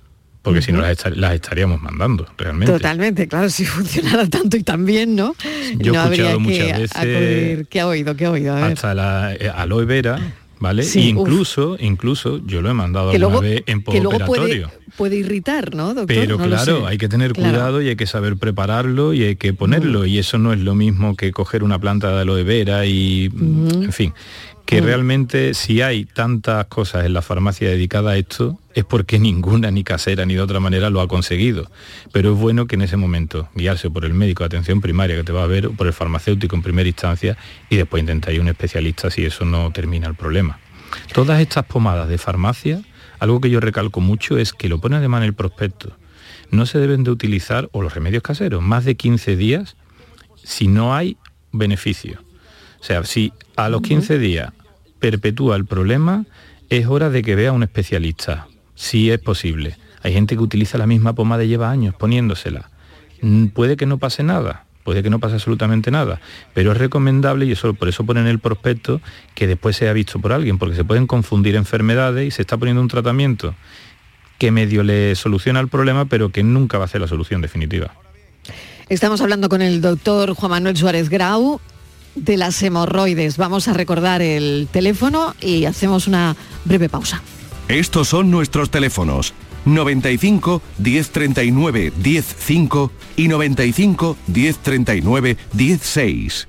Porque si no las, estar- las estaríamos mandando, realmente. Totalmente, claro, si *laughs* funcionara tanto y tan bien, ¿no? Yo he no habría escuchado que muchas veces- acudir. ¿Qué ha oído? ¿Qué ha oído? A ver. hasta la eh, aloe vera, ¿vale? Sí, incluso, incluso yo lo he mandado Que alguna luego- vez en que luego puede, postoperatorio. Puede irritar, ¿no, doctor? Pero No claro, hay que tener Claro. cuidado y hay que saber prepararlo y hay que ponerlo. Y eso no es lo mismo que coger una planta de aloe vera y, en fin, que Mm. realmente si hay tantas cosas en la farmacia dedicadas a esto, es porque *laughs* ninguna, ni casera, ni de otra manera lo ha conseguido. Pero es bueno que en ese momento guiarse por el médico de atención primaria que te va a ver, o por el farmacéutico en primera instancia, y después intentar ir a un especialista si eso no termina el problema. Todas estas pomadas de farmacia, algo que yo recalco mucho es que lo pone además en el prospecto. No se deben de utilizar, o los remedios caseros, más de 15 días si no hay beneficio. O sea, si a los 15 días perpetúa el problema, es hora de que vea a un especialista, si es posible. Hay gente que utiliza la misma pomada y lleva años poniéndosela. Puede que no pase nada, puede que no pase absolutamente nada, pero es recomendable, y eso por eso pone en el prospecto, que después sea visto por alguien, porque se pueden confundir enfermedades y se está poniendo un tratamiento que medio le soluciona el problema, pero que nunca va a ser la solución definitiva. Estamos hablando con el doctor Juan Manuel Suárez Grau de las hemorroides. Vamos a recordar el teléfono y hacemos una breve pausa. Estos son nuestros teléfonos 95 1039 105 y 95 1039 16.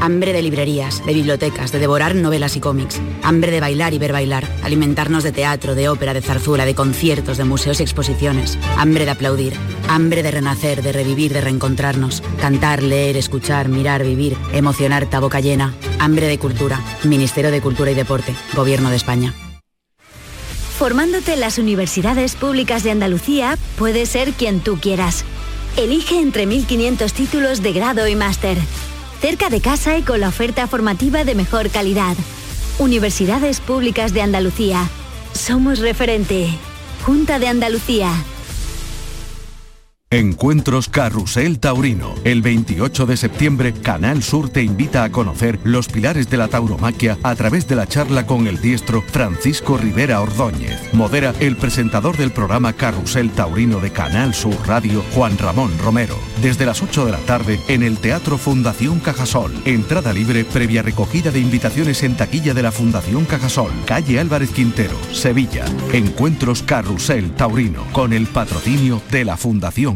Hambre de librerías, de bibliotecas, de devorar novelas y cómics. Hambre de bailar y ver bailar. Alimentarnos de teatro, de ópera, de zarzuela, de conciertos, de museos y exposiciones. Hambre de aplaudir. Hambre de renacer, de revivir, de reencontrarnos. Cantar, leer, escuchar, mirar, vivir. Emocionarte a boca llena. Hambre de cultura. Ministerio de Cultura y Deporte. Gobierno de España. Formándote en las universidades públicas de Andalucía, puedes ser quien tú quieras. Elige entre 1.500 títulos de grado y máster. Cerca de casa y con la oferta formativa de mejor calidad. Universidades Públicas de Andalucía. Somos referente. Junta de Andalucía. Encuentros Carrusel Taurino. El 28 de septiembre, Canal Sur te invita a conocer los pilares de la tauromaquia a través de la charla con el diestro Francisco Rivera Ordóñez. Modera el presentador del programa Carrusel Taurino de Canal Sur Radio, Juan Ramón Romero. Desde las 8 de la tarde en el Teatro Fundación Cajasol. Entrada libre previa recogida de invitaciones en taquilla de la Fundación Cajasol. Calle Álvarez Quintero, Sevilla. Encuentros Carrusel Taurino con el patrocinio de la Fundación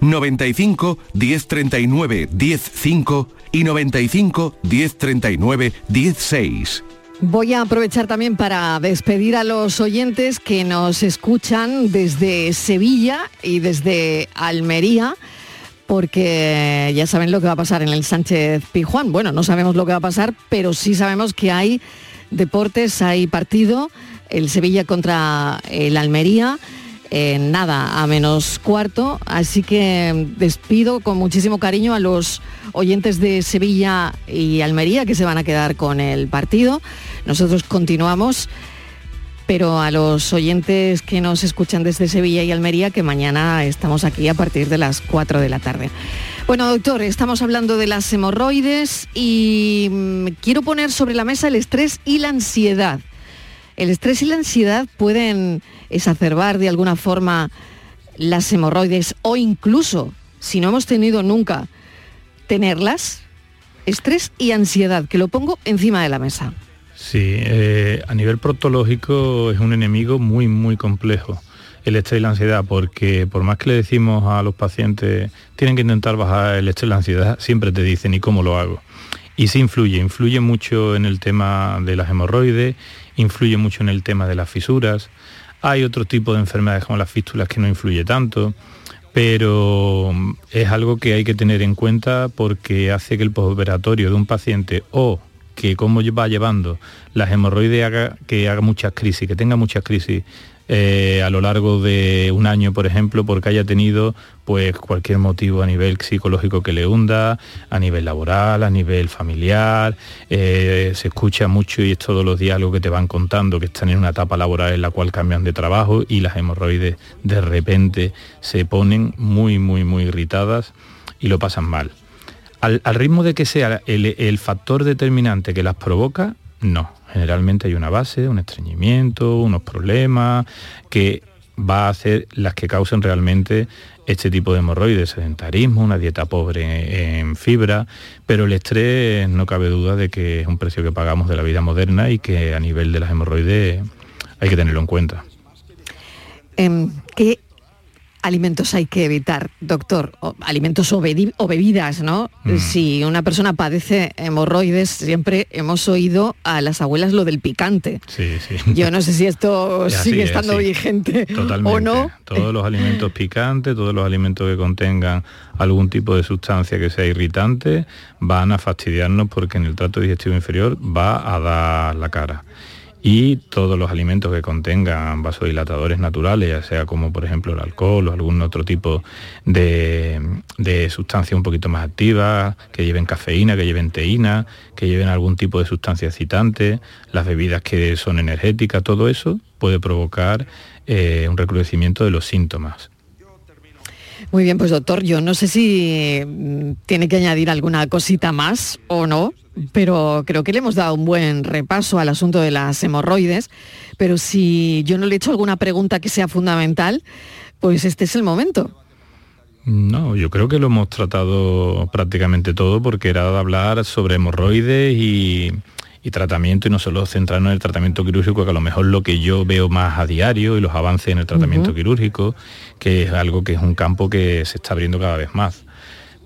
95 1039 105 y 95 1039 16. Voy a aprovechar también para despedir a los oyentes que nos escuchan desde Sevilla y desde Almería, porque ya saben lo que va a pasar en el Sánchez Pijuán. Bueno, no sabemos lo que va a pasar, pero sí sabemos que hay deportes, hay partido, el Sevilla contra el Almería. Nada, a menos cuarto, así que despido con muchísimo cariño a los oyentes de Sevilla y Almería que se van a quedar con el partido. Nosotros continuamos, pero a los oyentes que nos escuchan desde Sevilla y Almería, que mañana estamos aquí a partir de las 4 de la tarde. Bueno, doctor, estamos hablando de las hemorroides y mm, quiero poner sobre la mesa el estrés y la ansiedad. ¿El estrés y la ansiedad pueden exacerbar de alguna forma las hemorroides o incluso, si no hemos tenido nunca, tenerlas? Estrés y ansiedad, que lo pongo encima de la mesa. Sí, eh, a nivel proctológico es un enemigo muy, muy complejo el estrés y la ansiedad, porque por más que le decimos a los pacientes, tienen que intentar bajar el estrés y la ansiedad, siempre te dicen, ¿y cómo lo hago? Y sí influye, influye mucho en el tema de las hemorroides, influye mucho en el tema de las fisuras. Hay otro tipo de enfermedades como las fístulas que no influye tanto. pero mm, es algo que hay que tener en cuenta porque hace que el postoperatorio de un paciente o que como va llevando las hemorroides haga que haga muchas crisis, que tenga muchas crisis eh, a lo largo de un año, por ejemplo, porque haya tenido pues cualquier motivo a nivel psicológico que le hunda, a nivel laboral, a nivel familiar, eh, se escucha mucho y es todos los algo que te van contando, que están en una etapa laboral en la cual cambian de trabajo y las hemorroides de repente se ponen muy, muy, muy irritadas y lo pasan mal. Al, ritmo de que sea el factor determinante que las provoca, no Generalmente hay una base, un estreñimiento, unos problemas que va a hacer las que causen realmente este tipo de hemorroides, sedentarismo, una dieta pobre en fibra, pero el estrés no cabe duda de que es un precio que pagamos de la vida moderna y que a nivel de las hemorroides hay que tenerlo en cuenta. Em, ¿Qué alimentos hay que evitar, doctor? alimentos o, bebidas, ¿no? Mm. Si una persona padece hemorroides, siempre hemos oído a las abuelas lo del picante. Sí, sí. Yo no sé si esto *laughs* sigue estando vigente o no. Todos los alimentos picantes, todos los alimentos que contengan algún tipo de sustancia que sea irritante, van a fastidiarnos porque en el trato digestivo inferior va a dar la cara y todos los alimentos que contengan vasodilatadores naturales, ya sea como por ejemplo el alcohol o algún otro tipo de, sustancia un poquito más activa, que lleven cafeína, que lleven teína, que lleven algún tipo de sustancia excitante, las bebidas que son energéticas, todo eso puede provocar eh, un recrudecimiento de los síntomas. Muy bien, pues doctor, yo no sé si mm, tiene que añadir alguna cosita más o no, pero creo que le hemos dado un buen repaso al asunto de las hemorroides, pero si yo no le he hecho alguna pregunta que sea fundamental, pues este es el momento. No, yo creo que lo hemos tratado prácticamente todo porque era de hablar sobre hemorroides y, tratamiento y no solo centrarnos en el tratamiento quirúrgico, que a lo mejor lo que yo veo más a diario y los avances en el tratamiento quirúrgico, que es algo que es un campo que se está abriendo cada vez más.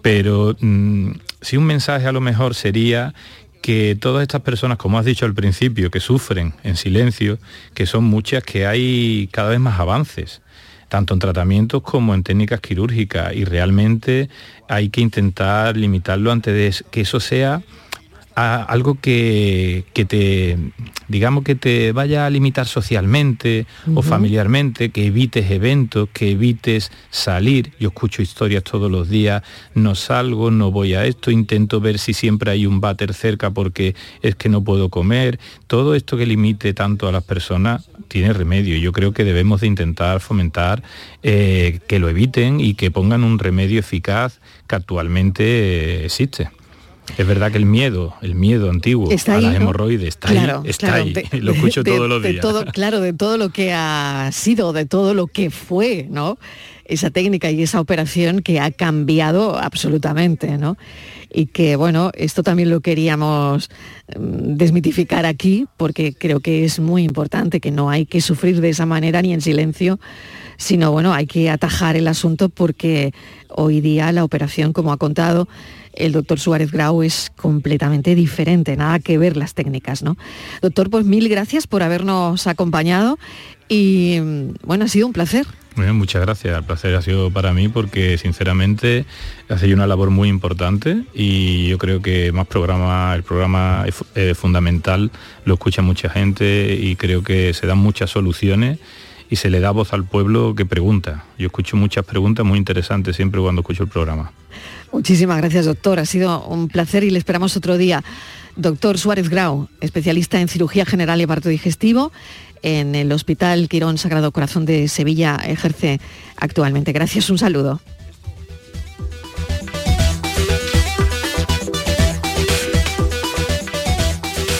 Pero mm, si un mensaje a lo mejor sería que todas estas personas, como has dicho al principio, que sufren en silencio, que son muchas, que hay cada vez más avances, tanto en tratamientos como en técnicas quirúrgicas, y realmente hay que intentar limitarlo antes de que eso sea algo que, te, digamos, que te vaya a limitar socialmente o familiarmente, que evites eventos, que evites salir. Yo escucho historias todos los días, no salgo, no voy a esto, intento ver si siempre hay un váter cerca porque es que no puedo comer. Todo esto que limite tanto a las personas tiene remedio. Yo creo que debemos de intentar fomentar eh, que lo eviten y que pongan un remedio eficaz que actualmente eh, existe. Es verdad que el miedo, el miedo antiguo está a las hemorroides está ahí, está ahí. *laughs* lo escucho todos los días. todo, claro, de todo lo que ha sido, de todo lo que fue, ¿no? Esa técnica y esa operación que ha cambiado absolutamente, ¿no? Y que, bueno, esto también lo queríamos mm, desmitificar aquí, porque creo que es muy importante, que no hay que sufrir de esa manera ni en silencio, sino, bueno, hay que atajar el asunto porque hoy día la operación, como ha contado, el doctor Suárez Grau es completamente diferente, nada que ver las técnicas, ¿no? Doctor, pues mil gracias por habernos acompañado y bueno, ha sido un placer. muchas gracias. El placer ha sido para mí porque sinceramente hace una labor muy importante y yo creo que más programa, el programa es fundamental, lo escucha mucha gente y creo que se dan muchas soluciones y se le da voz al pueblo que pregunta. Yo escucho muchas preguntas muy interesantes siempre cuando escucho el programa. Muchísimas gracias, doctor. Ha sido un placer y le esperamos otro día. Doctor Suárez Grau, especialista en cirugía general y parto digestivo, en el Hospital Quirón Sagrado Corazón de Sevilla, ejerce actualmente. Gracias, un saludo.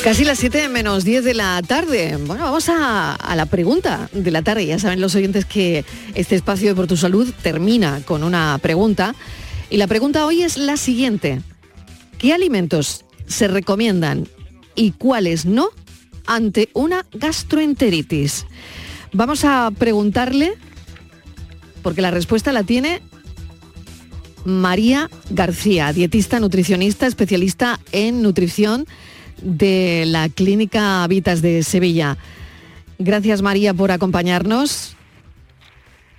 Casi las 7 menos 10 de la tarde. Bueno, vamos a, a, la pregunta de la tarde. Ya saben los oyentes que este espacio de Por tu Salud termina con una pregunta y la pregunta hoy es la siguiente. ¿Qué alimentos se recomiendan y cuáles no ante una gastroenteritis? Vamos a preguntarle, porque la respuesta la tiene María García, dietista, nutricionista, especialista en nutrición de la Clínica Habitas de Sevilla. Gracias María por acompañarnos.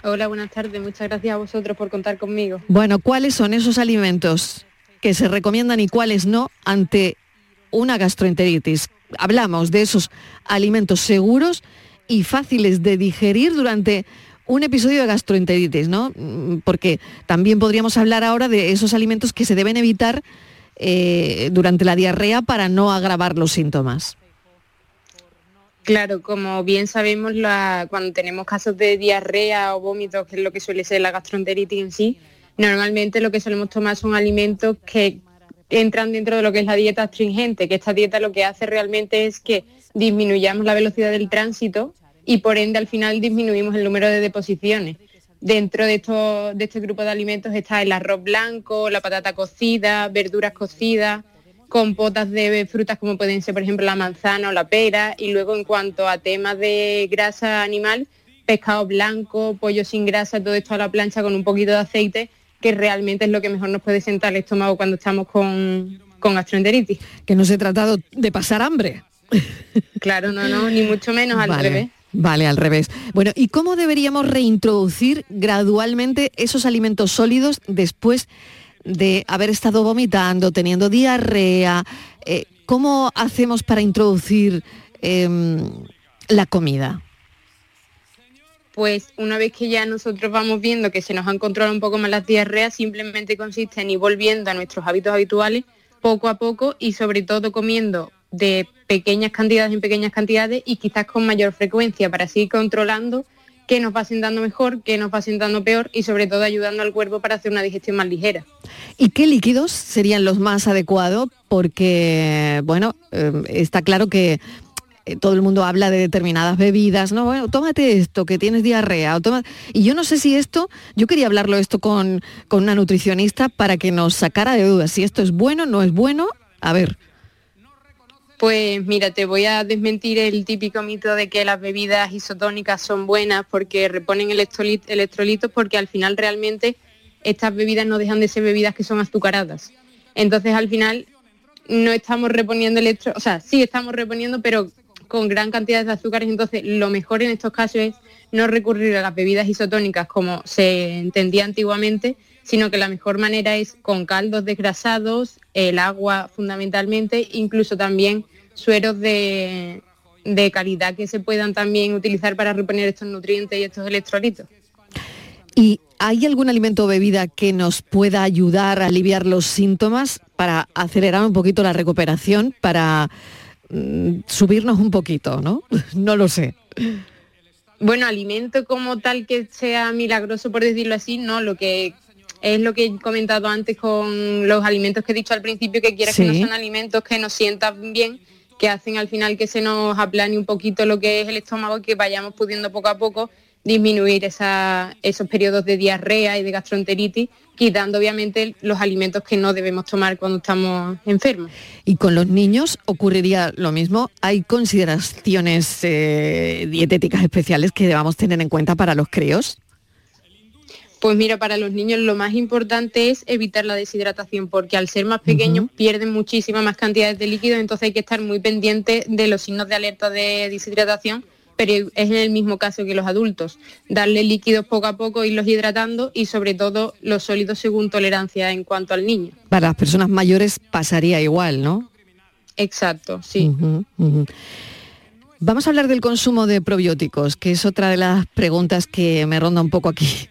Hola, buenas tardes. Muchas gracias a vosotros por contar conmigo. Bueno, ¿cuáles son esos alimentos que se recomiendan y cuáles no ante una gastroenteritis? Hablamos de esos alimentos seguros y fáciles de digerir durante un episodio de gastroenteritis, ¿no? Mm, porque también podríamos hablar ahora de esos alimentos que se deben evitar eh, durante la diarrea para no agravar los síntomas. Claro, como bien sabemos, cuando tenemos casos de diarrea o vómitos, que es lo que suele ser la gastroenteritis en sí, normalmente lo que solemos tomar son alimentos que entran dentro de lo que es la dieta astringente, que esta dieta lo que hace realmente es que disminuyamos la velocidad del tránsito y por ende al final disminuimos el número de deposiciones. Dentro de, de este grupo de alimentos está el arroz blanco, la patata cocida, verduras cocidas, compotas de frutas como pueden ser por ejemplo la manzana o la pera y luego en cuanto a temas de grasa animal, pescado blanco, pollo sin grasa, todo esto a la plancha con un poquito de aceite, que realmente es lo que mejor nos puede sentar el estómago cuando estamos con, con gastroenteritis. Que no se trata de pasar hambre. *laughs* Claro, no, no, ni mucho menos al revés. Vale, al revés. Bueno, ¿y cómo deberíamos reintroducir gradualmente esos alimentos sólidos después de haber estado vomitando, teniendo diarrea? Eh, ¿Cómo hacemos para introducir em, la comida? Pues una vez que ya nosotros vamos viendo que se nos han controlado un poco más las diarreas, simplemente consiste en ir volviendo a nuestros hábitos habituales poco a poco y sobre todo comiendo de pequeñas cantidades en pequeñas cantidades y quizás con mayor frecuencia para seguir controlando qué nos va sentando mejor, qué nos va sentando peor y sobre todo ayudando al cuerpo para hacer una digestión más ligera. ¿Y qué líquidos serían los más adecuados? Porque, bueno, eh, está claro que eh, todo el mundo habla de determinadas bebidas, ¿no? Bueno, tómate esto, que tienes diarrea. Y yo no sé si esto, yo quería hablarlo esto con, con una nutricionista para que nos sacara de dudas, si esto es bueno, no es bueno. A ver. Pues mira, te voy a desmentir el típico mito de que las bebidas isotónicas son buenas porque reponen electrolitos porque al final realmente estas bebidas no dejan de ser bebidas que son azucaradas. Entonces al final no estamos reponiendo electro, o sea, sí estamos reponiendo, pero con gran cantidad de azúcares. Entonces lo mejor en estos casos es no recurrir a las bebidas isotónicas como se entendía antiguamente, sino que la mejor manera es con caldos desgrasados, el agua fundamentalmente, incluso también sueros de, calidad que se puedan también utilizar para reponer estos nutrientes y estos electrolitos. ¿Y hay algún alimento o bebida que nos pueda ayudar a aliviar los síntomas para acelerar un poquito la recuperación, para mm, subirnos un poquito, ¿no? *laughs* no lo sé. Bueno, alimento como tal que sea milagroso, por decirlo así, no. Lo que es lo que he comentado antes con los alimentos que he dicho al principio, que quieras que no son alimentos que nos sientan bien, que hacen al final que se nos aplane un poquito lo que es el estómago y que vayamos pudiendo poco a poco disminuir esos periodos de diarrea y de gastroenteritis, quitando obviamente los alimentos que no debemos tomar cuando estamos enfermos. ¿Y con los niños ocurriría lo mismo? ¿Hay consideraciones eh, dietéticas especiales que debamos tener en cuenta para los críos? Pues mira, para los niños lo más importante es evitar la deshidratación, porque al ser más pequeños pierden muchísimas más cantidades de líquidos, entonces hay que estar muy pendiente de los signos de alerta de deshidratación, pero es en el mismo caso que los adultos. Darle líquidos poco a poco, irlos hidratando y sobre todo los sólidos según tolerancia en cuanto al niño. Para las personas mayores pasaría igual, ¿no? Exacto, sí. Vamos a hablar del consumo de probióticos, que es otra de las preguntas que me ronda un poco aquí.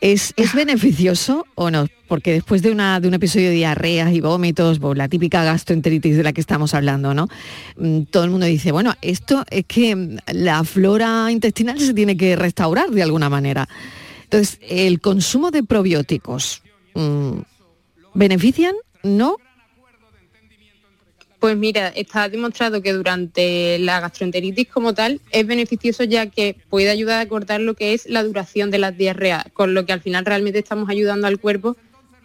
¿Es, beneficioso o no? Porque después de, una, de un episodio de diarreas y vómitos, la típica gastroenteritis de la que estamos hablando, ¿no? Mm, todo el mundo dice, bueno, esto es que la flora intestinal se tiene que restaurar de alguna manera. Entonces, el consumo de probióticos, mm, ¿benefician? ¿No? Pues mira, está demostrado que durante la gastroenteritis como tal es beneficioso ya que puede ayudar a cortar lo que es la duración de las diarreas, con lo que al final realmente estamos ayudando al cuerpo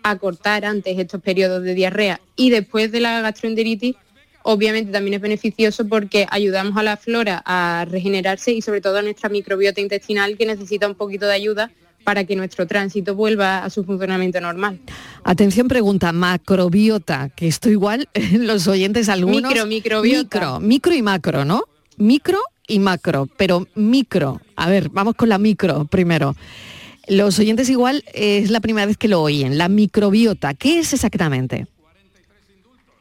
a cortar antes estos periodos de diarrea. Y después de la gastroenteritis, obviamente también es beneficioso porque ayudamos a la flora a regenerarse y sobre todo a nuestra microbiota intestinal que necesita un poquito de ayuda para que nuestro tránsito vuelva a su funcionamiento normal. Atención pregunta, macrobiota, que esto igual *laughs* los oyentes algunos... Micro, microbiota. Micro, micro y macro, ¿no? Micro y macro, pero micro. A ver, vamos con la micro primero. Los oyentes igual es la primera vez que lo oyen. La microbiota, ¿qué es exactamente?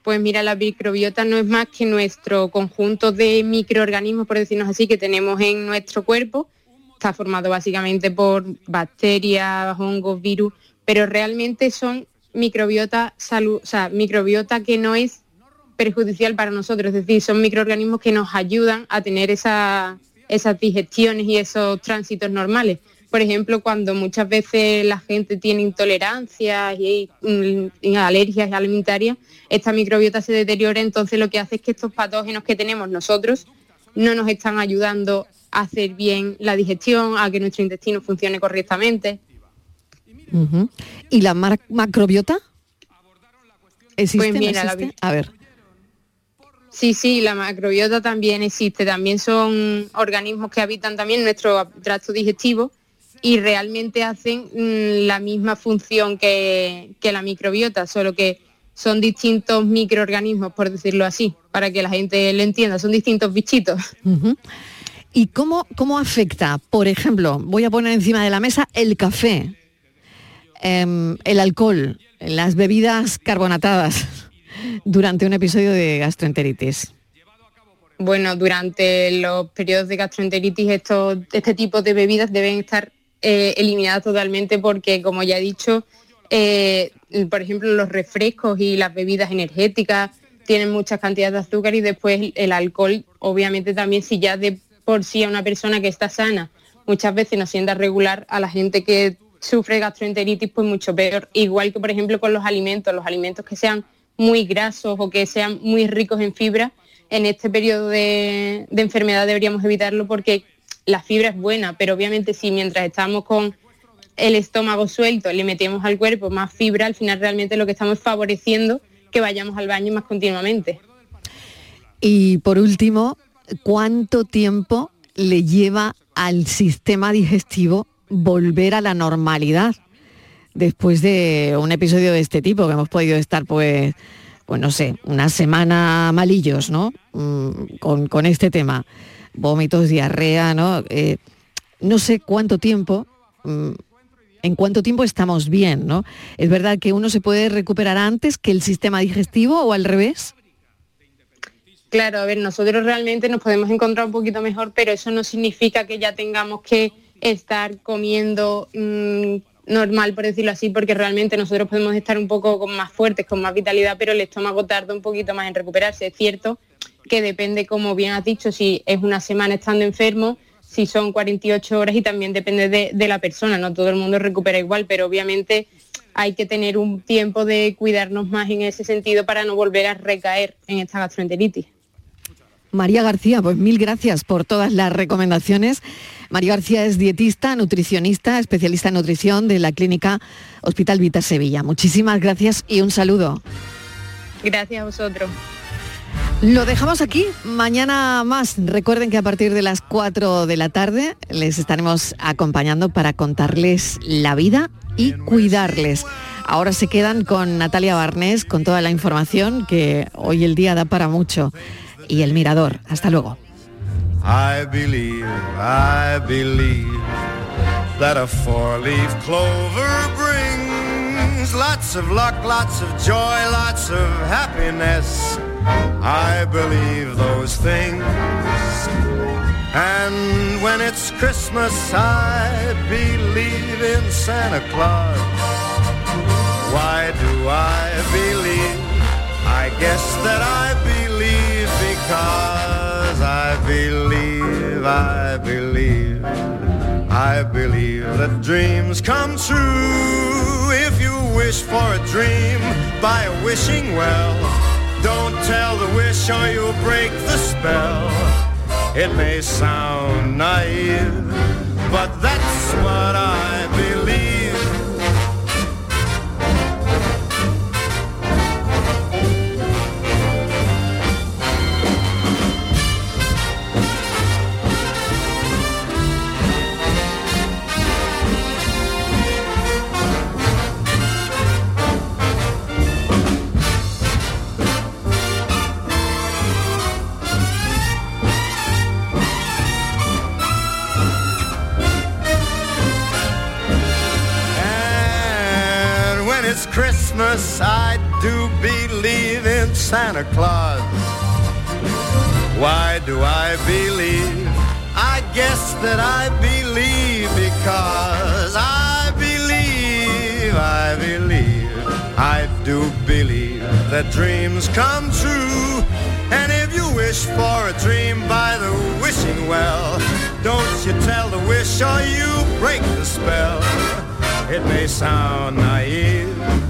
Pues mira, la microbiota no es más que nuestro conjunto de microorganismos, por decirnos así, que tenemos en nuestro cuerpo. Está formado básicamente por bacterias, hongos, virus, pero realmente son microbiota salud, o sea, microbiota que no es perjudicial para nosotros, es decir, son microorganismos que nos ayudan a tener esas digestiones y esos tránsitos normales. Por ejemplo, cuando muchas veces la gente tiene intolerancias y, alergias alimentarias, esta microbiota se deteriora, entonces lo que hace es que estos patógenos que tenemos nosotros no nos están ayudando hacer bien la digestión, a que nuestro intestino funcione correctamente. ¿Y la macrobiota? ¿Existe? Pues mira, A ver. Sí, sí, la macrobiota también existe. También son organismos que habitan también nuestro tracto digestivo y realmente hacen mm, la misma función que, la microbiota, solo que son distintos microorganismos, por decirlo así, para que la gente lo entienda, son distintos bichitos. ¿Y cómo, cómo afecta, por ejemplo, voy a poner encima de la mesa el café, em, el alcohol, las bebidas carbonatadas *laughs* durante un episodio de gastroenteritis? Bueno, durante los periodos de gastroenteritis estos, este tipo de bebidas deben estar eh, eliminada totalmente porque, como ya he dicho, eh, por ejemplo, los refrescos y las bebidas energéticas tienen muchas cantidades de azúcar y después el alcohol, obviamente también si ya de por sí a una persona que está sana muchas veces nos sienta regular, a la gente que sufre gastroenteritis pues mucho peor. Igual que por ejemplo con los alimentos, los alimentos que sean muy grasos o que sean muy ricos en fibra, en este periodo de enfermedad deberíamos evitarlo porque la fibra es buena, pero obviamente si mientras estamos con el estómago suelto le metemos al cuerpo más fibra, al final realmente lo que estamos favoreciendo que vayamos al baño más continuamente. Y por último, ¿cuánto tiempo le lleva al sistema digestivo volver a la normalidad después de un episodio de este tipo que hemos podido estar pues pues no sé, una semana malillos, ¿no? Mm, con, con este tema vómitos, diarrea, ¿no? Eh, no sé cuánto tiempo, mm, en cuánto tiempo estamos bien, ¿no? ¿Es verdad que uno se puede recuperar antes que el sistema digestivo o al revés? Claro, a ver, nosotros realmente nos podemos encontrar un poquito mejor, pero eso no significa que ya tengamos que estar comiendo mm, normal, por decirlo así, porque realmente nosotros podemos estar un poco más fuertes, con más vitalidad, pero el estómago tarda un poquito más en recuperarse. Es cierto que depende, como bien has dicho, si es una semana estando enfermo, si son 48 horas y también depende de, la persona, no todo el mundo recupera igual, pero obviamente hay que tener un tiempo de cuidarnos más en ese sentido para no volver a recaer en esta gastroenteritis. María García, pues mil gracias por todas las recomendaciones. María García es dietista, nutricionista, especialista en nutrición de la clínica Hospital Vita Sevilla. Muchísimas gracias y un saludo. Gracias a vosotros. Lo dejamos aquí, mañana más. Recuerden que a partir de las 4 de la tarde les estaremos acompañando para contarles la vida y cuidarles. Ahora se quedan con Natalia Barnés con toda la información que hoy el día da para mucho. Y el mirador. Hasta luego. I believe, I believe that a four-leaf clover brings lots of luck, lots of joy, lots of happiness. I believe those things. And when it's Christmas, I believe in Santa Claus. Why do I believe? I guess that I believe because I believe, I believe, I believe that dreams come true. If you wish for a dream by wishing well, don't tell the wish or you'll break the spell. It may sound naive, but that's what I Christmas I do believe in Santa Claus. Why do I believe? I guess that I believe because I believe, I believe, I do believe that dreams come true. And if you wish for a dream by the wishing well, don't you tell the wish or you break the spell. It may sound naive